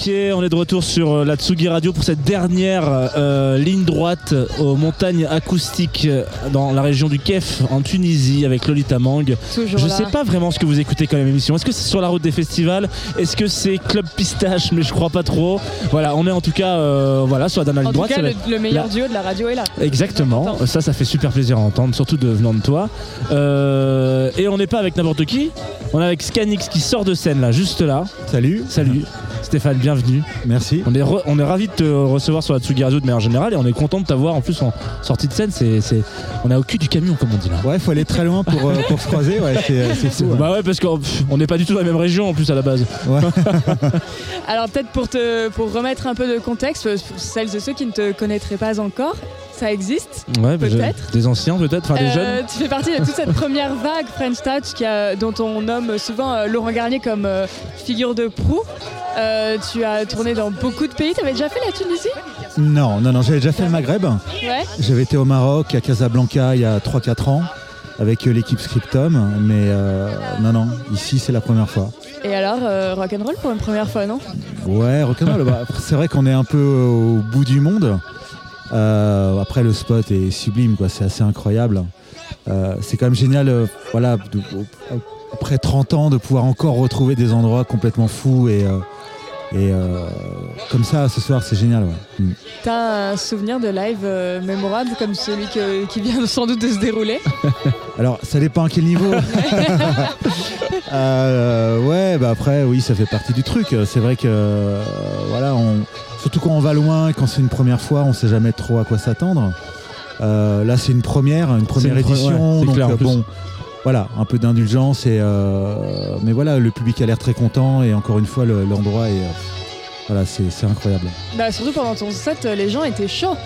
Ok, on est de retour sur euh, la Tsugi Radio pour cette dernière euh, ligne droite aux montagnes acoustiques euh, dans la région du Kef en Tunisie avec Lolita Mang. Toujours Je là. sais pas vraiment ce que vous écoutez comme émission. Est-ce que c'est sur la route des festivals? Est-ce que c'est Club Pistache? Mais je crois pas trop. Voilà, on est en tout cas euh, voilà, sur la dernière En ligne tout droite. cas, ça va le, meilleur la- duo de la radio est là. Exactement, ça ça fait super plaisir à entendre, surtout de venant de toi. Euh, et on n'est pas avec n'importe qui, on est avec Scanix qui sort de scène là, juste là. Salut. Salut Stéphane, bienvenue. Merci. On est, re- on est ravis de te recevoir sur la Tsugi Radio de manière générale et on est content de t'avoir en plus en sortie de scène. C'est, c'est- On est au cul du camion comme on dit là. Ouais, faut aller très loin pour, euh, pour se croiser. Ouais, c'est c'est fou. ouais. Bah ouais parce qu'on n'est pas du tout dans la même région en plus à la base. Ouais. Alors peut-être pour, te, pour remettre un peu de contexte, euh, pour celles et ceux qui ne te connaîtraient pas encore, ça existe. Ouais, je- Peut-être. Des anciens peut-être, enfin des Euh, jeunes. tu fais partie de toute cette première vague French Touch qui a- dont on nomme souvent euh, Laurent Garnier comme euh, figure de proue. Euh, tu as tourné dans beaucoup de pays. Tu avais déjà fait la Tunisie? Non, non, non, j'avais déjà fait le Maghreb. Ouais. J'avais été au Maroc, à Casablanca, il y a 3-4 ans, avec euh, l'équipe Scriptum. Mais euh, non, non, ici, c'est la première fois. Et alors, euh, rock'n'roll pour une première fois, non? Ouais, rock'n'roll. bah, c'est vrai qu'on est un peu au bout du monde. Après, le spot est sublime, quoi. C'est assez incroyable. C'est quand même génial, voilà, de- après 30 ans, de pouvoir encore retrouver des endroits complètement fous et, euh, et euh, comme ça, ce soir, c'est génial. ouais. Mm. T'as un souvenir de live euh, mémorable comme celui que- qui vient sans doute de se dérouler Alors, ça dépend à quel niveau. Euh, ouais, bah après, oui, ça fait partie du truc. C'est vrai que, euh, voilà, on, surtout quand on va loin et quand c'est une première fois, on sait jamais trop à quoi s'attendre. Euh, là, c'est une première, une première une pre- édition, ouais, donc clair, euh, bon, voilà, un peu d'indulgence et, euh, mais voilà, le public a l'air très content et encore une fois, le- l'endroit est, euh, voilà, c'est c'est incroyable. Bah, Surtout pendant ton set, euh, les gens étaient chauds.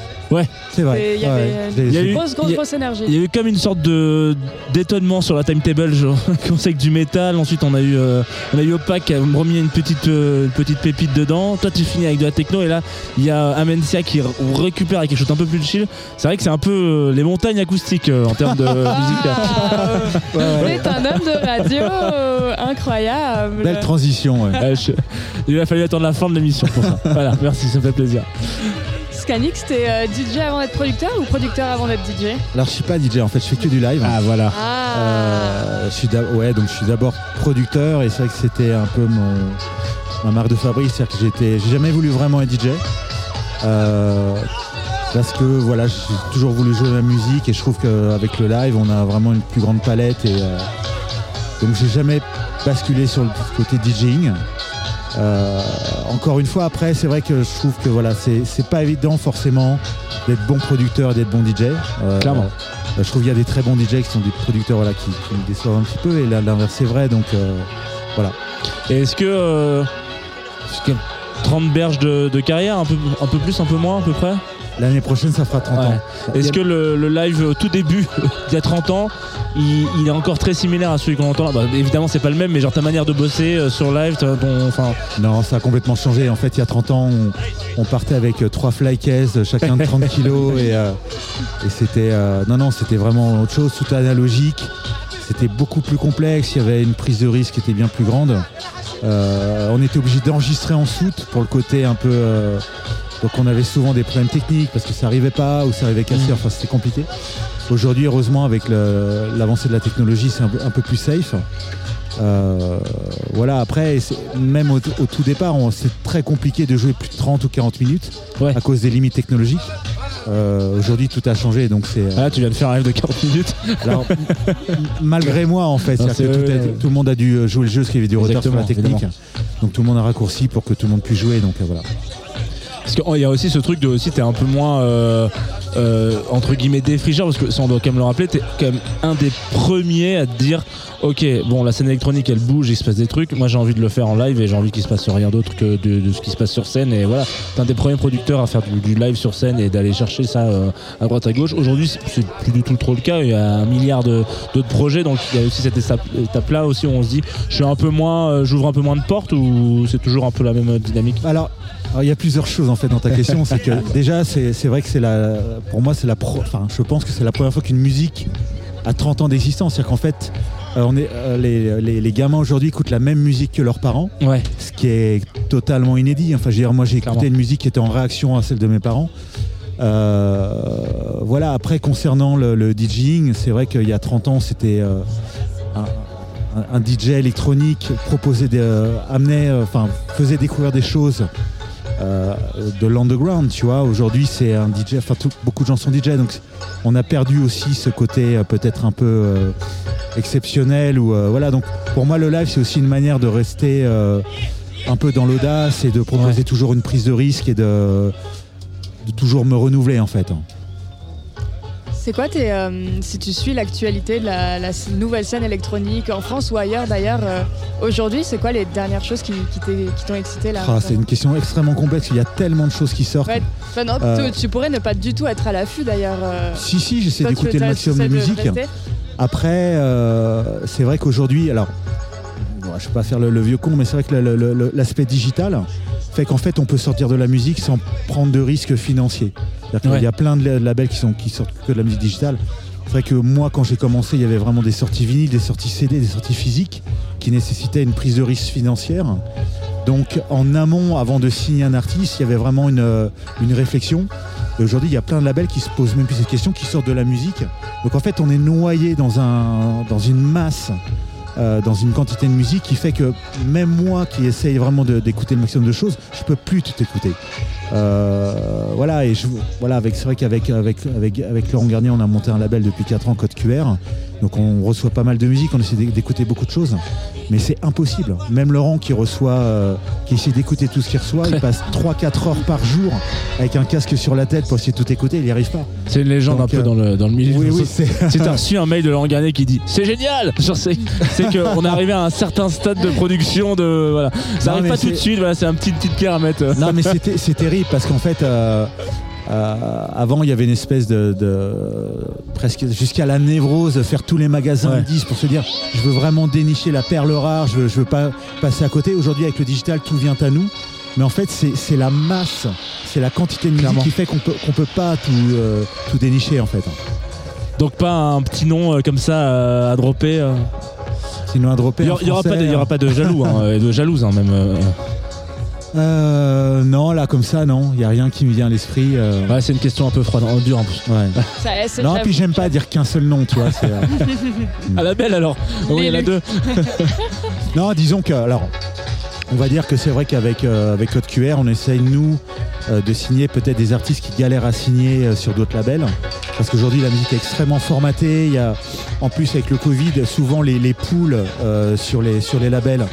C'est vrai. Il y ouais, avait j'ai- une Il y a eu- grosse, grosse, énergie. Il y a eu comme une sorte de d'étonnement sur la timetable. Genre, on sait que du métal. Ensuite, on a eu euh, on a eu Opac qui a remis une petite euh, une petite pépite dedans. Toi, tu finis avec de la techno et là, il y a Amencia qui re- récupère avec quelque chose d'un peu plus chill. C'est vrai que c'est un peu euh, les montagnes acoustiques euh, en termes de musique. Ah, euh, C'est un homme de radio incroyable. Belle transition, ouais. Je- Il a fallu attendre la fin de l'émission pour ça. Voilà, merci, ça fait plaisir. Scanix, t'es euh, DJ avant d'être producteur ou producteur avant d'être DJ Alors, je suis pas DJ, en fait, je fais que du live. Ah voilà. Ah Euh, je suis ouais, donc je suis d'abord producteur et c'est vrai que c'était un peu mon ma marque de fabrique, c'est-à-dire que j'étais, j'ai jamais voulu vraiment être DJ Euh, parce que voilà, j'ai toujours voulu jouer la musique et je trouve qu'avec le live, on a vraiment une plus grande palette et euh, donc j'ai jamais basculé sur le côté DJing. Euh, encore une fois, après, c'est vrai que je trouve que voilà, c'est pas évident forcément d'être bon producteur et d'être bon DJ. Euh, Clairement. euh, je trouve qu'il y a des très bons DJ qui sont des producteurs voilà, qui, qui me déçoivent un petit peu et là, l'inverse est vrai. Donc euh, Et est-ce que, euh, que 30 berges de, de carrière, un peu, un peu plus, un peu moins à peu près? L'année prochaine, ça fera 30 Ouais. ans. Est-ce que le, le live au tout début, il y a 30 ans, il, il est encore très similaire à celui qu'on entend là Bah, Évidemment, c'est pas le même, mais genre ta manière de bosser euh, sur live, ton- enfin, Non, ça a complètement changé. En fait, il y a 30 ans, on, on partait avec euh, trois fly cases, euh, chacun de 30 kilos. Et, euh, et c'était. euh, non, non, c'était vraiment autre chose, tout analogique. C'était beaucoup plus complexe. Il y avait une prise de risque qui était bien plus grande. On était obligé d'enregistrer en soute pour le côté un peu. Euh, donc, on avait souvent des problèmes techniques parce que ça arrivait pas ou ça arrivait cassé. Enfin, c'était compliqué. Aujourd'hui, heureusement, avec l'avancée de la technologie, c'est un, peu- un peu plus safe. Euh, voilà, après, même au, au tout départ, c'est très compliqué de jouer plus de 30 ou 40 minutes Ouais. à cause des limites technologiques. Euh, Aujourd'hui, tout a changé, donc c'est. ah, tu viens de faire un live de 40 minutes. Alors, malgré moi, en fait, Non, que tout, a- le monde a dû euh, jouer le jeu, parce qu'il y avait du retard sur la technique. Donc tout le monde a raccourci pour que tout le monde puisse jouer. Donc euh, voilà. Parce qu'il y a aussi ce truc de aussi t'es un peu moins euh, euh, entre guillemets défrigeur parce que ça on doit quand même le rappeler, t'es quand même un des premiers à te dire ok bon la scène électronique elle bouge, il se passe des trucs, moi j'ai envie de le faire en live et j'ai envie qu'il se passe rien d'autre que de, ce qui se passe sur scène. Et voilà, t'es un des premiers producteurs à faire du, live sur scène et d'aller chercher ça euh, à droite à gauche. Aujourd'hui c'est- plus du tout trop le cas, il y a un milliard d'autres projets donc il y a aussi cette étape là aussi où on se dit je suis un peu moins, euh, j'ouvre un peu moins de portes ou c'est toujours un peu la même dynamique? Alors, alors, il y a plusieurs choses en fait dans ta question, c'est que déjà c'est vrai que c'est la, pour moi c'est la, pro- enfin je pense que c'est la première fois qu'une musique a 30 ans d'existence, c'est-à-dire qu'en fait euh, on est, euh, les, les- les gamins aujourd'hui écoutent la même musique que leurs parents, Ouais. ce qui est totalement inédit. Enfin je veux dire moi j'ai écouté une musique qui était en réaction à celle de mes parents. Euh, voilà après concernant le, le DJing, c'est vrai qu'il y a 30 ans c'était euh, un, DJ électronique proposait des, euh, amenait, enfin faisait découvrir des choses euh, de l'underground, tu vois. Aujourd'hui, c'est un DJ, enfin tout- beaucoup de gens sont DJ, donc on a perdu aussi ce côté euh, peut-être un peu euh, exceptionnel ou euh, voilà. Donc pour moi, le live, c'est aussi une manière de rester euh, un peu dans l'audace et de proposer toujours une prise de risque et de, de toujours me renouveler en fait. C'est quoi tes, euh, si tu suis l'actualité de la, nouvelle scène électronique en France ou ailleurs d'ailleurs euh, aujourd'hui, c'est quoi les dernières choses qui, t'ont excité là Ah, c'est une question extrêmement complexe. Il y a tellement de choses qui sortent. Ouais. Non, Euh, tu, tu pourrais ne pas du tout être à l'affût d'ailleurs. Si, si, j'essaie d'écouter le maximum de musique. Après, c'est vrai qu'aujourd'hui, alors, bon, je ne vais pas faire le, le vieux con, mais c'est vrai que l'aspect digital fait qu'en fait, on peut sortir de la musique sans prendre de risques financiers. Ouais. y a plein de la- labels qui, sont, qui sortent que de la musique digitale. C'est vrai que moi, quand j'ai commencé, il y avait vraiment des sorties vinyles, des sorties CD, des sorties physiques qui nécessitaient une prise de risque financière. Donc, en amont, avant de signer un artiste, il y avait vraiment une, euh, une réflexion. Et aujourd'hui, il y a plein de labels qui se posent même plus cette question, qui sortent de la musique. Donc, en fait, on est noyé dans, un, dans une masse, euh, dans une quantité de musique qui fait que même moi qui essaye vraiment d'écouter le maximum de choses, je peux plus tout écouter. Euh, voilà, et je, voilà, avec, c'est vrai qu'avec avec, avec, avec Laurent Garnier, on a monté un label depuis 4 ans, Code QR. Donc on reçoit pas mal de musique, on essaie d'é- d'écouter beaucoup de choses. Mais c'est impossible. Même Laurent qui reçoit, euh, qui essaie d'écouter tout ce qu'il reçoit, il passe 3-4 heures par jour avec un casque sur la tête pour essayer de tout écouter, il n'y arrive pas. C'est une légende Donc, un peu euh, dans le, dans le milieu. Oui, oui, c'est. Si t'as reçu un mail de Laurent Garnier qui dit c'est génial, genre c'est c'est qu'on est arrivé à un certain stade de production de voilà, ça Non, arrive mais pas tout de suite, voilà, c'est un petit petite pierre à mettre. Non, mais c'était- c'est terrible parce qu'en fait, euh, euh, avant, il y avait une espèce de. de- presque jusqu'à la névrose faire tous les magasins Ouais. disques pour se dire je veux vraiment dénicher la perle rare, je veux, je veux pas passer à côté. Aujourd'hui, avec le digital, tout vient à nous. Mais en fait, c'est la masse, c'est la quantité de musique Clairement. qui fait qu'on peut, qu'on peut pas tout, euh, tout dénicher en fait. Donc pas un petit nom euh, comme ça euh, à dropper. Sinon, à dropper. Il y, en aura- pas de, aura pas de jaloux, hein, et de jalouse hein, même. Euh. non, là, comme ça, non. Il n'y a rien qui me vient à l'esprit. euh, Ouais, c'est une question un peu froide, en dur en plus. ouais. ça- c'est- Non, puis j'aime pas dire qu'un seul nom, tu vois. c'est, euh, À la belle alors. Oui, il y en a deux. Non, disons que, alors, on va dire que c'est vrai qu'avec euh, avec Code QR, on essaye, nous, euh, de signer peut-être des artistes qui galèrent à signer euh, sur d'autres labels. Parce qu'aujourd'hui, la musique est extrêmement formatée. Il y a, en plus, avec le Covid, souvent les, les poules euh, sur, les, sur les labels.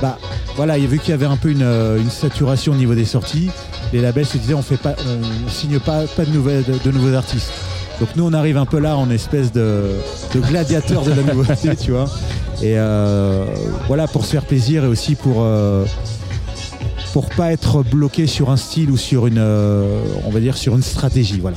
Bah, voilà, il y a vu qu'il y avait un peu une, euh, une saturation au niveau des sorties. Les labels se disaient, on fait pas, on signe pas, pas de, nouvelles, de nouveaux artistes. Donc nous, on arrive un peu là en espèce de, de gladiateur de la nouveauté, tu vois. Et euh, voilà, pour se faire plaisir et aussi pour euh, pour pas être bloqué sur un style ou sur une, euh, on va dire sur une stratégie, voilà.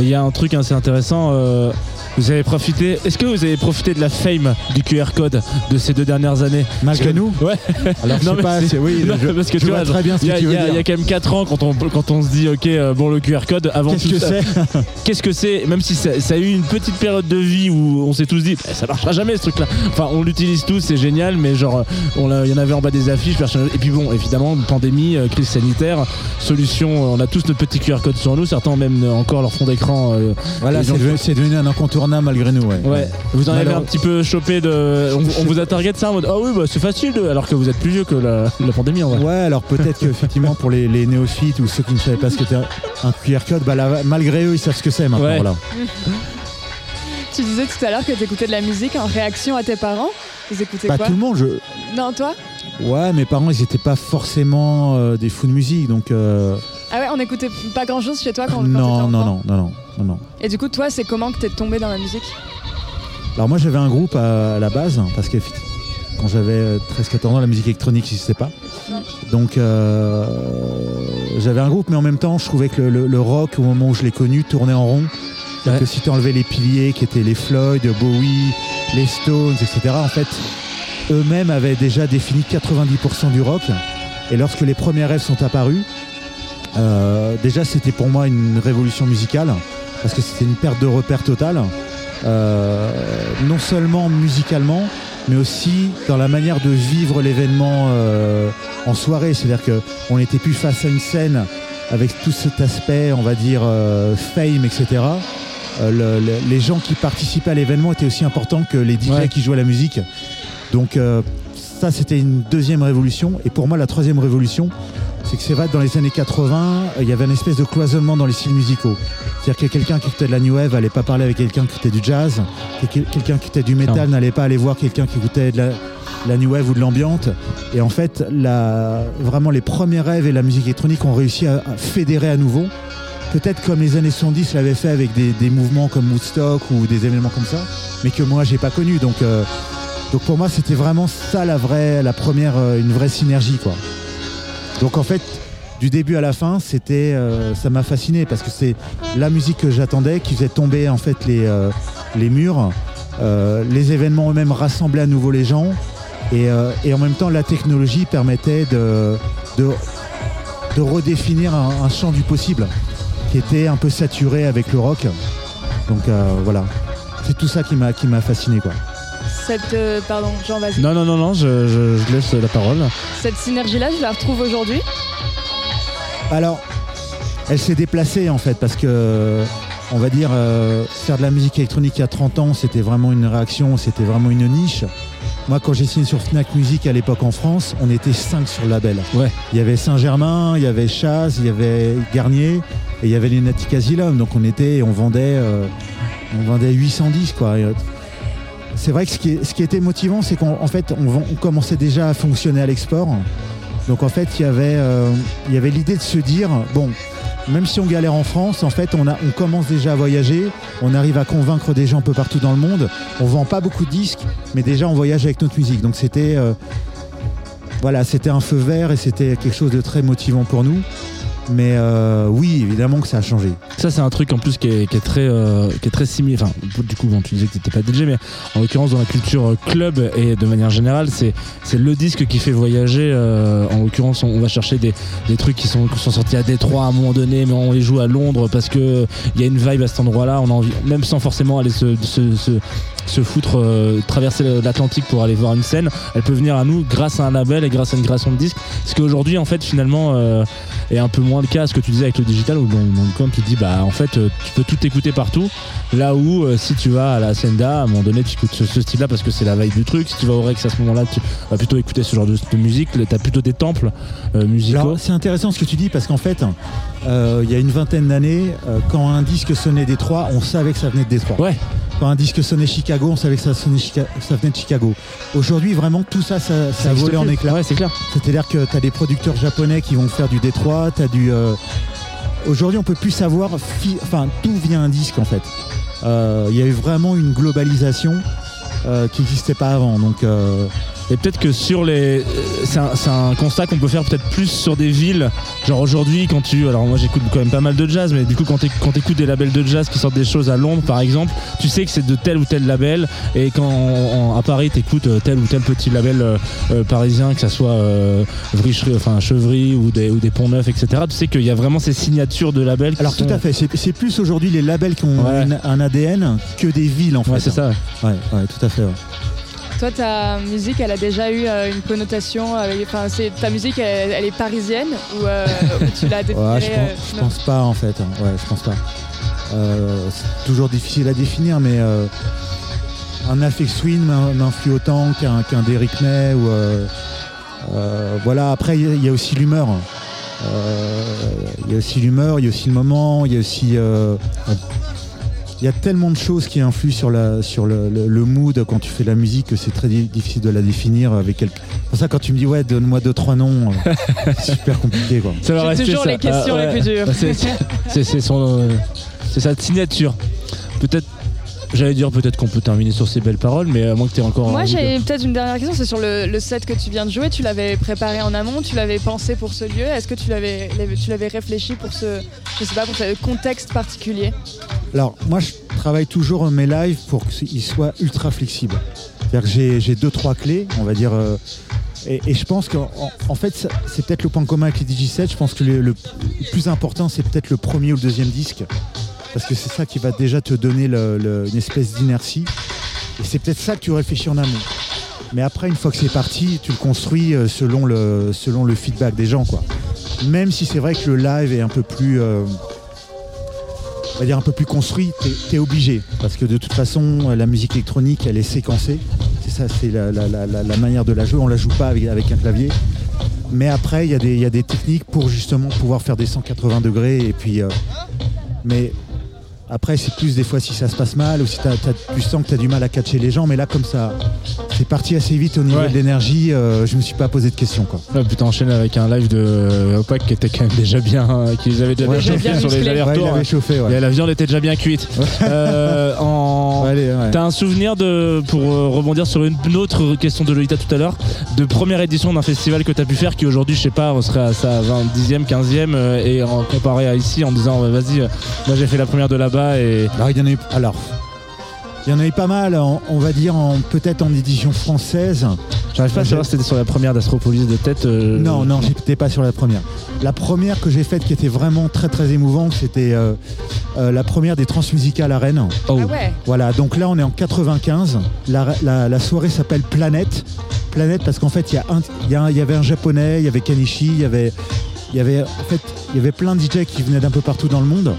Il y a un truc assez intéressant. euh, vous avez profité. Est-ce que vous avez profité de la fame du QR code de ces deux dernières années? Malgré nous Ouais. Alors je Non, sais mais pas, c'est- oui, Non, je, parce que je tu vois très bien ce Il y, que a- tu il veux y a- il y dire. a quand même 4 ans quand on, quand on se dit ok euh, bon le QR code avant Qu'est-ce tout que ça- c'est Qu'est-ce que c'est Même si ça, ça a eu une petite période de vie où on s'est tous dit Eh, ça marchera jamais ce truc là. Enfin on l'utilise tous, c'est génial, mais genre on l'a- il y en avait en bas des affiches, personne- et puis bon évidemment pandémie, euh, crise sanitaire, solution, euh, on a tous notre petit QR code sur nous, certains ont même euh, encore leur fond d'écran. Euh, Voilà, c'est devenu, un incontournable malgré nous, ouais. Ouais, vous en avez un petit peu chopé de. On, on vous a target ça en mode Ah oui, bah c'est facile, de- alors que vous êtes plus vieux que la, la pandémie en vrai. Ouais, alors peut-être qu'effectivement pour les, les néophytes ou ceux qui ne savaient pas ce que c'était un QR code, bah là, malgré eux, ils savent ce que c'est maintenant. Ouais. Voilà. Tu disais tout à l'heure que tu écoutais de la musique en réaction à tes parents. Ils écoutaient Pas quoi tout le monde, je... Non, toi Ouais, mes parents, ils n'étaient pas forcément euh, des fous de musique, donc euh, Ah ouais, on écoutait pas grand chose chez toi quand, quand t'étais non, enfant non, non, non, non, non, non. Et du coup, toi, c'est comment que t'es tombé dans la musique? Alors moi, j'avais un groupe à, à la base, parce que quand j'avais 13-14 ans, la musique électronique n'existait pas. Donc euh, j'avais un groupe, mais en même temps, je trouvais que le, le- le rock, au moment où je l'ai connu, tournait en rond. Ouais. que si tu enlevais les piliers qui étaient les Floyd, Bowie, les Stones, etc., en fait, eux-mêmes avaient déjà défini 90% du rock. Et lorsque les premiers rêves sont apparus, Euh, déjà, c'était pour moi une révolution musicale parce que c'était une perte de repère totale. Euh, non seulement musicalement, mais aussi dans la manière de vivre l'événement euh, en soirée. C'est-à-dire qu'on n'était plus face à une scène avec tout cet aspect, on va dire, fame, etc. Le- le- les gens qui participaient à l'événement étaient aussi importants que les DJ Ouais. qui jouaient la musique. Donc ça, c'était une deuxième révolution. Et pour moi, la troisième révolution, c'est que c'est vrai que dans les années 80, euh, il y avait une espèce de cloisonnement dans les styles musicaux. C'est-à-dire que quelqu'un qui écoutait de la new wave n'allait pas parler avec quelqu'un qui écoutait du jazz, que quel- quelqu'un qui écoutait du métal n'allait pas aller voir quelqu'un qui écoutait de la, la new wave ou de l'ambiante. Et en fait, la, vraiment les premiers rêves et la musique électronique ont réussi à, à fédérer à nouveau. Peut-être comme les années 70 l'avaient fait avec des, des mouvements comme Woodstock ou des événements comme ça, mais que moi j'ai pas connu. Donc, euh, donc pour moi c'était vraiment ça la vraie, la première, euh, une vraie synergie quoi. Donc en fait, du début à la fin, euh, ça m'a fasciné parce que c'est la musique que j'attendais qui faisait tomber en fait les, euh, murs. Euh, les événements eux-mêmes rassemblaient à nouveau les gens et, en même temps la technologie permettait de, redéfinir un, champ du possible qui était un peu saturé avec le rock. Donc voilà, c'est tout ça qui m'a fasciné. Cette, euh, pardon, Jean, vas-y. Non, non, non, non, je, je- je laisse la parole. Cette synergie-là, je la retrouve aujourd'hui? Alors, elle s'est déplacée en fait parce que, on va dire, euh, faire de la musique électronique il y a 30 ans, c'était vraiment une réaction, c'était vraiment une niche. Moi, quand j'ai signé sur Fnac Music à l'époque en France, on était 5 sur le label. Ouais. Il y avait Saint-Germain, il y avait Chaz, il y avait Garnier et il y avait Lunatic Asylum. Donc on était, on vendait, euh, on vendait 810 quoi. Et, euh, c'est vrai que ce qui, était motivant, c'est qu'en en fait, on, commençait déjà à fonctionner à l'export. Donc en fait, il y avait, euh, il y avait l'idée de se dire, bon, même si on galère en France, en fait, on commence déjà à voyager, on arrive à convaincre des gens un peu partout dans le monde. On vend pas beaucoup de disques, mais déjà on voyage avec notre musique. Donc c'était, euh, voilà, c'était un feu vert et c'était quelque chose de très motivant pour nous. Mais euh, oui, évidemment que ça a changé. Ça, c'est un truc en plus qui est, qui très, euh, qui très similaire. Du coup, bon, tu disais que t'étais pas DJ, mais en l'occurrence, dans la culture euh, club et de manière générale, c'est, le disque qui fait voyager. en l'occurrence, on, va chercher des, trucs qui sont, qui sortis à Détroit à un moment donné, mais on les joue à Londres parce que il y a une vibe à cet endroit-là. On a envie, même sans forcément aller se, se, foutre, traverser l'Atlantique pour aller voir une scène, elle peut venir à nous grâce à un label et grâce à une création de disque. Ce qu'aujourd'hui, en fait, finalement, est un peu moins le cas. Ce que tu disais avec le digital, où dans, dans le camp, tu te dis, bah, en fait, euh, tu peux tout écouter partout. Là où, euh, si tu vas à la Senda, à un moment donné, tu écoutes ce, ce style-là parce que c'est la veille du truc. Si tu vas au Rex à ce moment-là, tu vas plutôt écouter ce genre de, de musique. Tu as plutôt des temples euh, musicaux. C'est intéressant ce que tu dis parce qu'en fait, euh, il y a une vingtaine d'années, euh, quand un disque sonnait Détroit, on savait que ça venait de Détroit. Ouais. Quand un disque sonnait Chicago, on savait que ça, sonnait Chica- ça venait de Chicago. Aujourd'hui, vraiment, tout ça, ça, ça volé en éclats. Ouais, c'est clair. C'est-à-dire que tu as des producteurs japonais qui vont faire du Détroit, tu as du. euh, Aujourd'hui, on peut plus savoir. fi- Enfin, tout vient un disque en fait. Il y a eu vraiment une globalisation qui n'existait pas avant. Donc. Euh, Et peut-être que sur les. euh, C'est un, un constat qu'on peut faire peut-être plus sur des villes. Genre aujourd'hui, quand tu. Alors moi j'écoute quand même pas mal de jazz, mais du coup, quand tu quand écoutes des labels de jazz qui sortent des choses à Londres par exemple, tu sais que c'est de tel ou tel label. Et quand à Paris, tu écoutes tel ou tel petit label euh, euh, parisien, que ça soit euh, Vricherie, enfin Chevry ou des, ou des Ponts Neufs, etc., tu sais qu'il y a vraiment ces signatures de labels. qui Alors sont- tout à fait, c'est plus aujourd'hui les labels qui ont Ouais. une- un ADN que des villes en fait. Ouais, c'est ça. ouais. Ouais, ouais, tout à fait. ouais. Toi, ta musique, elle a déjà eu euh, une connotation. avec- Enfin, ta musique, elle, elle est parisienne ou, euh, ou tu l'as définie Ouais, je, pense, je pense pas en fait. hein. Ouais, je pense pas. Euh, c'est toujours difficile à définir, mais euh, un Afex m'in- m'influe autant qu'un qu'un Derrick May ou euh, euh, voilà. Après, il y a- il y, a aussi l'humeur. Euh, Il y a aussi l'humeur, il y a aussi le moment, il y a aussi. Il y a tellement de choses qui influent sur, la, sur le, le- le mood quand tu fais de la musique que c'est très di- difficile de la définir avec quelqu'un. C'est pour ça quand tu me dis ouais donne-moi deux trois noms, euh, c'est super compliqué quoi. Rester toujours ça. les questions Ah, les plus dures. C'est- C'est c'est son, euh, c'est sa signature. Peut-être, j'allais dire peut-être qu'on peut terminer sur ces belles paroles, mais à moins que tu aies encore. Moi, j'ai peut-être une dernière question. C'est sur le, le set que tu viens de jouer. Tu l'avais préparé en amont, tu l'avais pensé pour ce lieu. Est-ce que tu l'avais, tu l'avais réfléchi pour ce, je sais pas, pour ce contexte particulier? Alors, moi, je travaille toujours mes lives pour qu'ils soient ultra flexibles. C'est-à-dire que j'ai- j'ai deux, trois clés, on va dire. euh, Et, et je pense qu'en en- fait, c'est peut-être le point commun avec les DJ7. Je pense que le, le plus important, c'est peut-être le premier ou le deuxième disque. Parce que c'est ça qui va déjà te donner une espèce d'inertie. Et c'est peut-être ça que tu réfléchis en amont. Mais après, une fois que c'est parti, tu le construis euh, selon le, feedback des gens. Quoi. Même si c'est vrai que le live est un peu plus. euh, on va dire un peu plus construit, t'es es obligé. Parce que de toute façon, la musique électronique, elle est séquencée. C'est ça, c'est la, manière de la jouer. On la joue pas avec, un clavier. Mais après, il y, a des- il y a des techniques pour justement pouvoir faire des 180 degrés. Et puis, euh, mais après, c'est plus des fois si ça se passe mal ou si t'as- t'as- tu sens que tu as du mal à catcher les gens. Mais là, comme ça, c'est parti assez vite au niveau Ouais. de l'énergie. euh, je me suis pas posé de questions. Quoi. Ah, putain, enchaîner avec un live de euh, Opac qui était quand même déjà bien, euh, qui les avait déjà Ouais, bien chauffés bien sur les. Ouais, allers-retours. ouais. Et la viande était déjà bien cuite. Euh, en... T'as un souvenir de, pour euh, rebondir sur une autre question de Lolita tout à l'heure, de première édition d'un festival que t'as pu faire qui aujourd'hui, je sais pas, on serait à sa 20, 10e, 15e euh, et en comparé à ici en disant vas-y, euh, moi j'ai fait la première de là-bas et. Alors, il y en a eu, alors, il y en a eu pas mal, on va dire en- peut-être en édition française. J'arrive pas à savoir si c'était sur la première d'Astropolis de tête. euh, Non, non, j'étais pas sur la première. La première que j'ai faite qui était vraiment très très émouvante, c'était euh, euh, la première des Transmusicales à Rennes. Oh. Ah ouais. Voilà, donc là on est en 95. La, la- la soirée s'appelle Planète. Planète parce qu'en fait il y, a un- il y, a un- il y avait un japonais, il y avait Kanishi, il y avait, il y avait, en fait, il y avait plein de DJ qui venaient d'un peu partout dans le monde.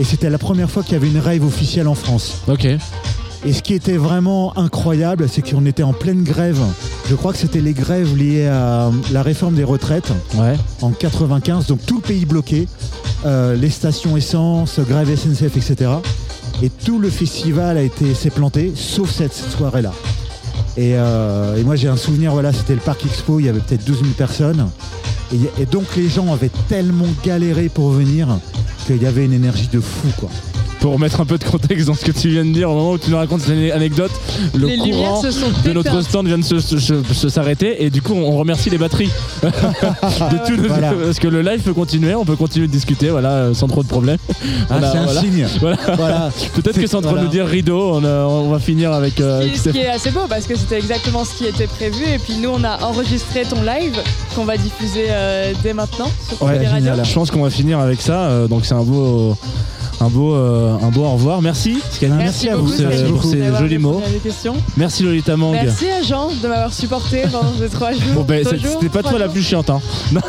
Et c'était la première fois qu'il y avait une rave officielle en France. Ok. Et ce qui était vraiment incroyable, c'est qu'on était en pleine grève. Je crois que c'était les grèves liées à la réforme des retraites Ouais. en 95, donc tout le pays bloqué, Euh, les stations essence, grève SNCF, etc. Et tout le festival a été s'est planté, sauf cette, cette soirée-là. Et, euh, et moi j'ai un souvenir, voilà, c'était le Parc Expo, il y avait peut-être 12 000 personnes. Et, et donc les gens avaient tellement galéré pour venir qu'il y avait une énergie de fou, quoi. Pour mettre un peu de contexte dans ce que tu viens de dire, au moment où tu nous racontes cette anecdote, le Les courant se sont de notre stand vient de se, se- se- se s'arrêter et du coup on remercie les batteries de tout le- Voilà. parce que le live peut continuer, on peut continuer de discuter, voilà, euh, sans trop de problèmes. Ah, c'est un voilà. signe. Voilà. Voilà. Peut-être que c'est en train de Voilà. nous dire rideau, on, a- on va finir avec. euh, Ce qui- ce qui Steph- est assez beau parce que c'était exactement ce qui était prévu et puis nous on a enregistré ton live qu'on va diffuser euh, dès maintenant sur Ouais, les radios. Je pense qu'on va finir avec ça, euh, donc c'est un beau. Un beau, euh, un beau au revoir. Merci, Merci à beaucoup, vous, pour, ces- merci Scanny, pour ces jolis mots. Merci Lolita Mang. Merci à Jean de m'avoir supporté pendant ces trois jours. Bon ben c'était pas toi la plus chiante hein.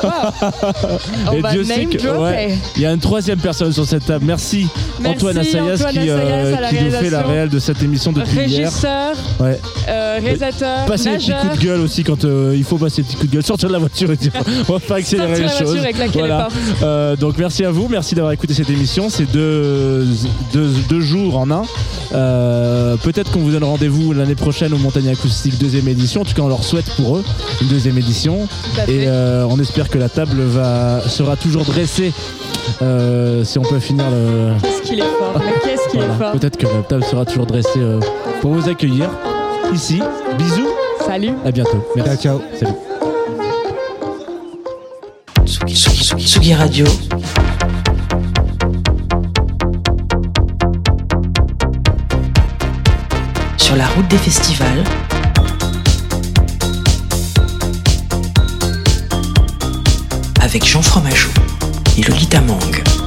Et Dieu sait ouais. Y a une troisième personne sur cette table. Merci, Merci, Antoine Assayas Antoine qui, euh, qui nous fait la réelle de cette émission depuis hier. Régisseur, Ouais. euh, réalisateur, Passer des petits coups de gueule aussi quand euh, il faut passer des petits coups de gueule. Sortir de la voiture et dire on va pas accélérer les choses. Voilà. Euh, donc merci à vous, merci d'avoir écouté cette émission. C'est deux, deux, deux jours en un. Euh, Peut-être qu'on vous donne rendez-vous l'année prochaine au Montagne Acoustique deuxième édition. En tout cas, on leur souhaite pour eux une deuxième édition. Et euh, on espère que la table va, sera toujours dressée. euh, si on peut finir le. Qu'est-ce qu'il est fort, mais qu'est-ce qu'il Voilà. est fort. Peut-être que la table sera toujours dressée euh, pour vous accueillir ici. Bisous, Salut. à bientôt. Merci. Ciao, ciao. Salut. Tsugi, Tsugi, Tsugi, Tsugi Radio. La route des festivals. Avec Jean Fromageau et Lolita Mang.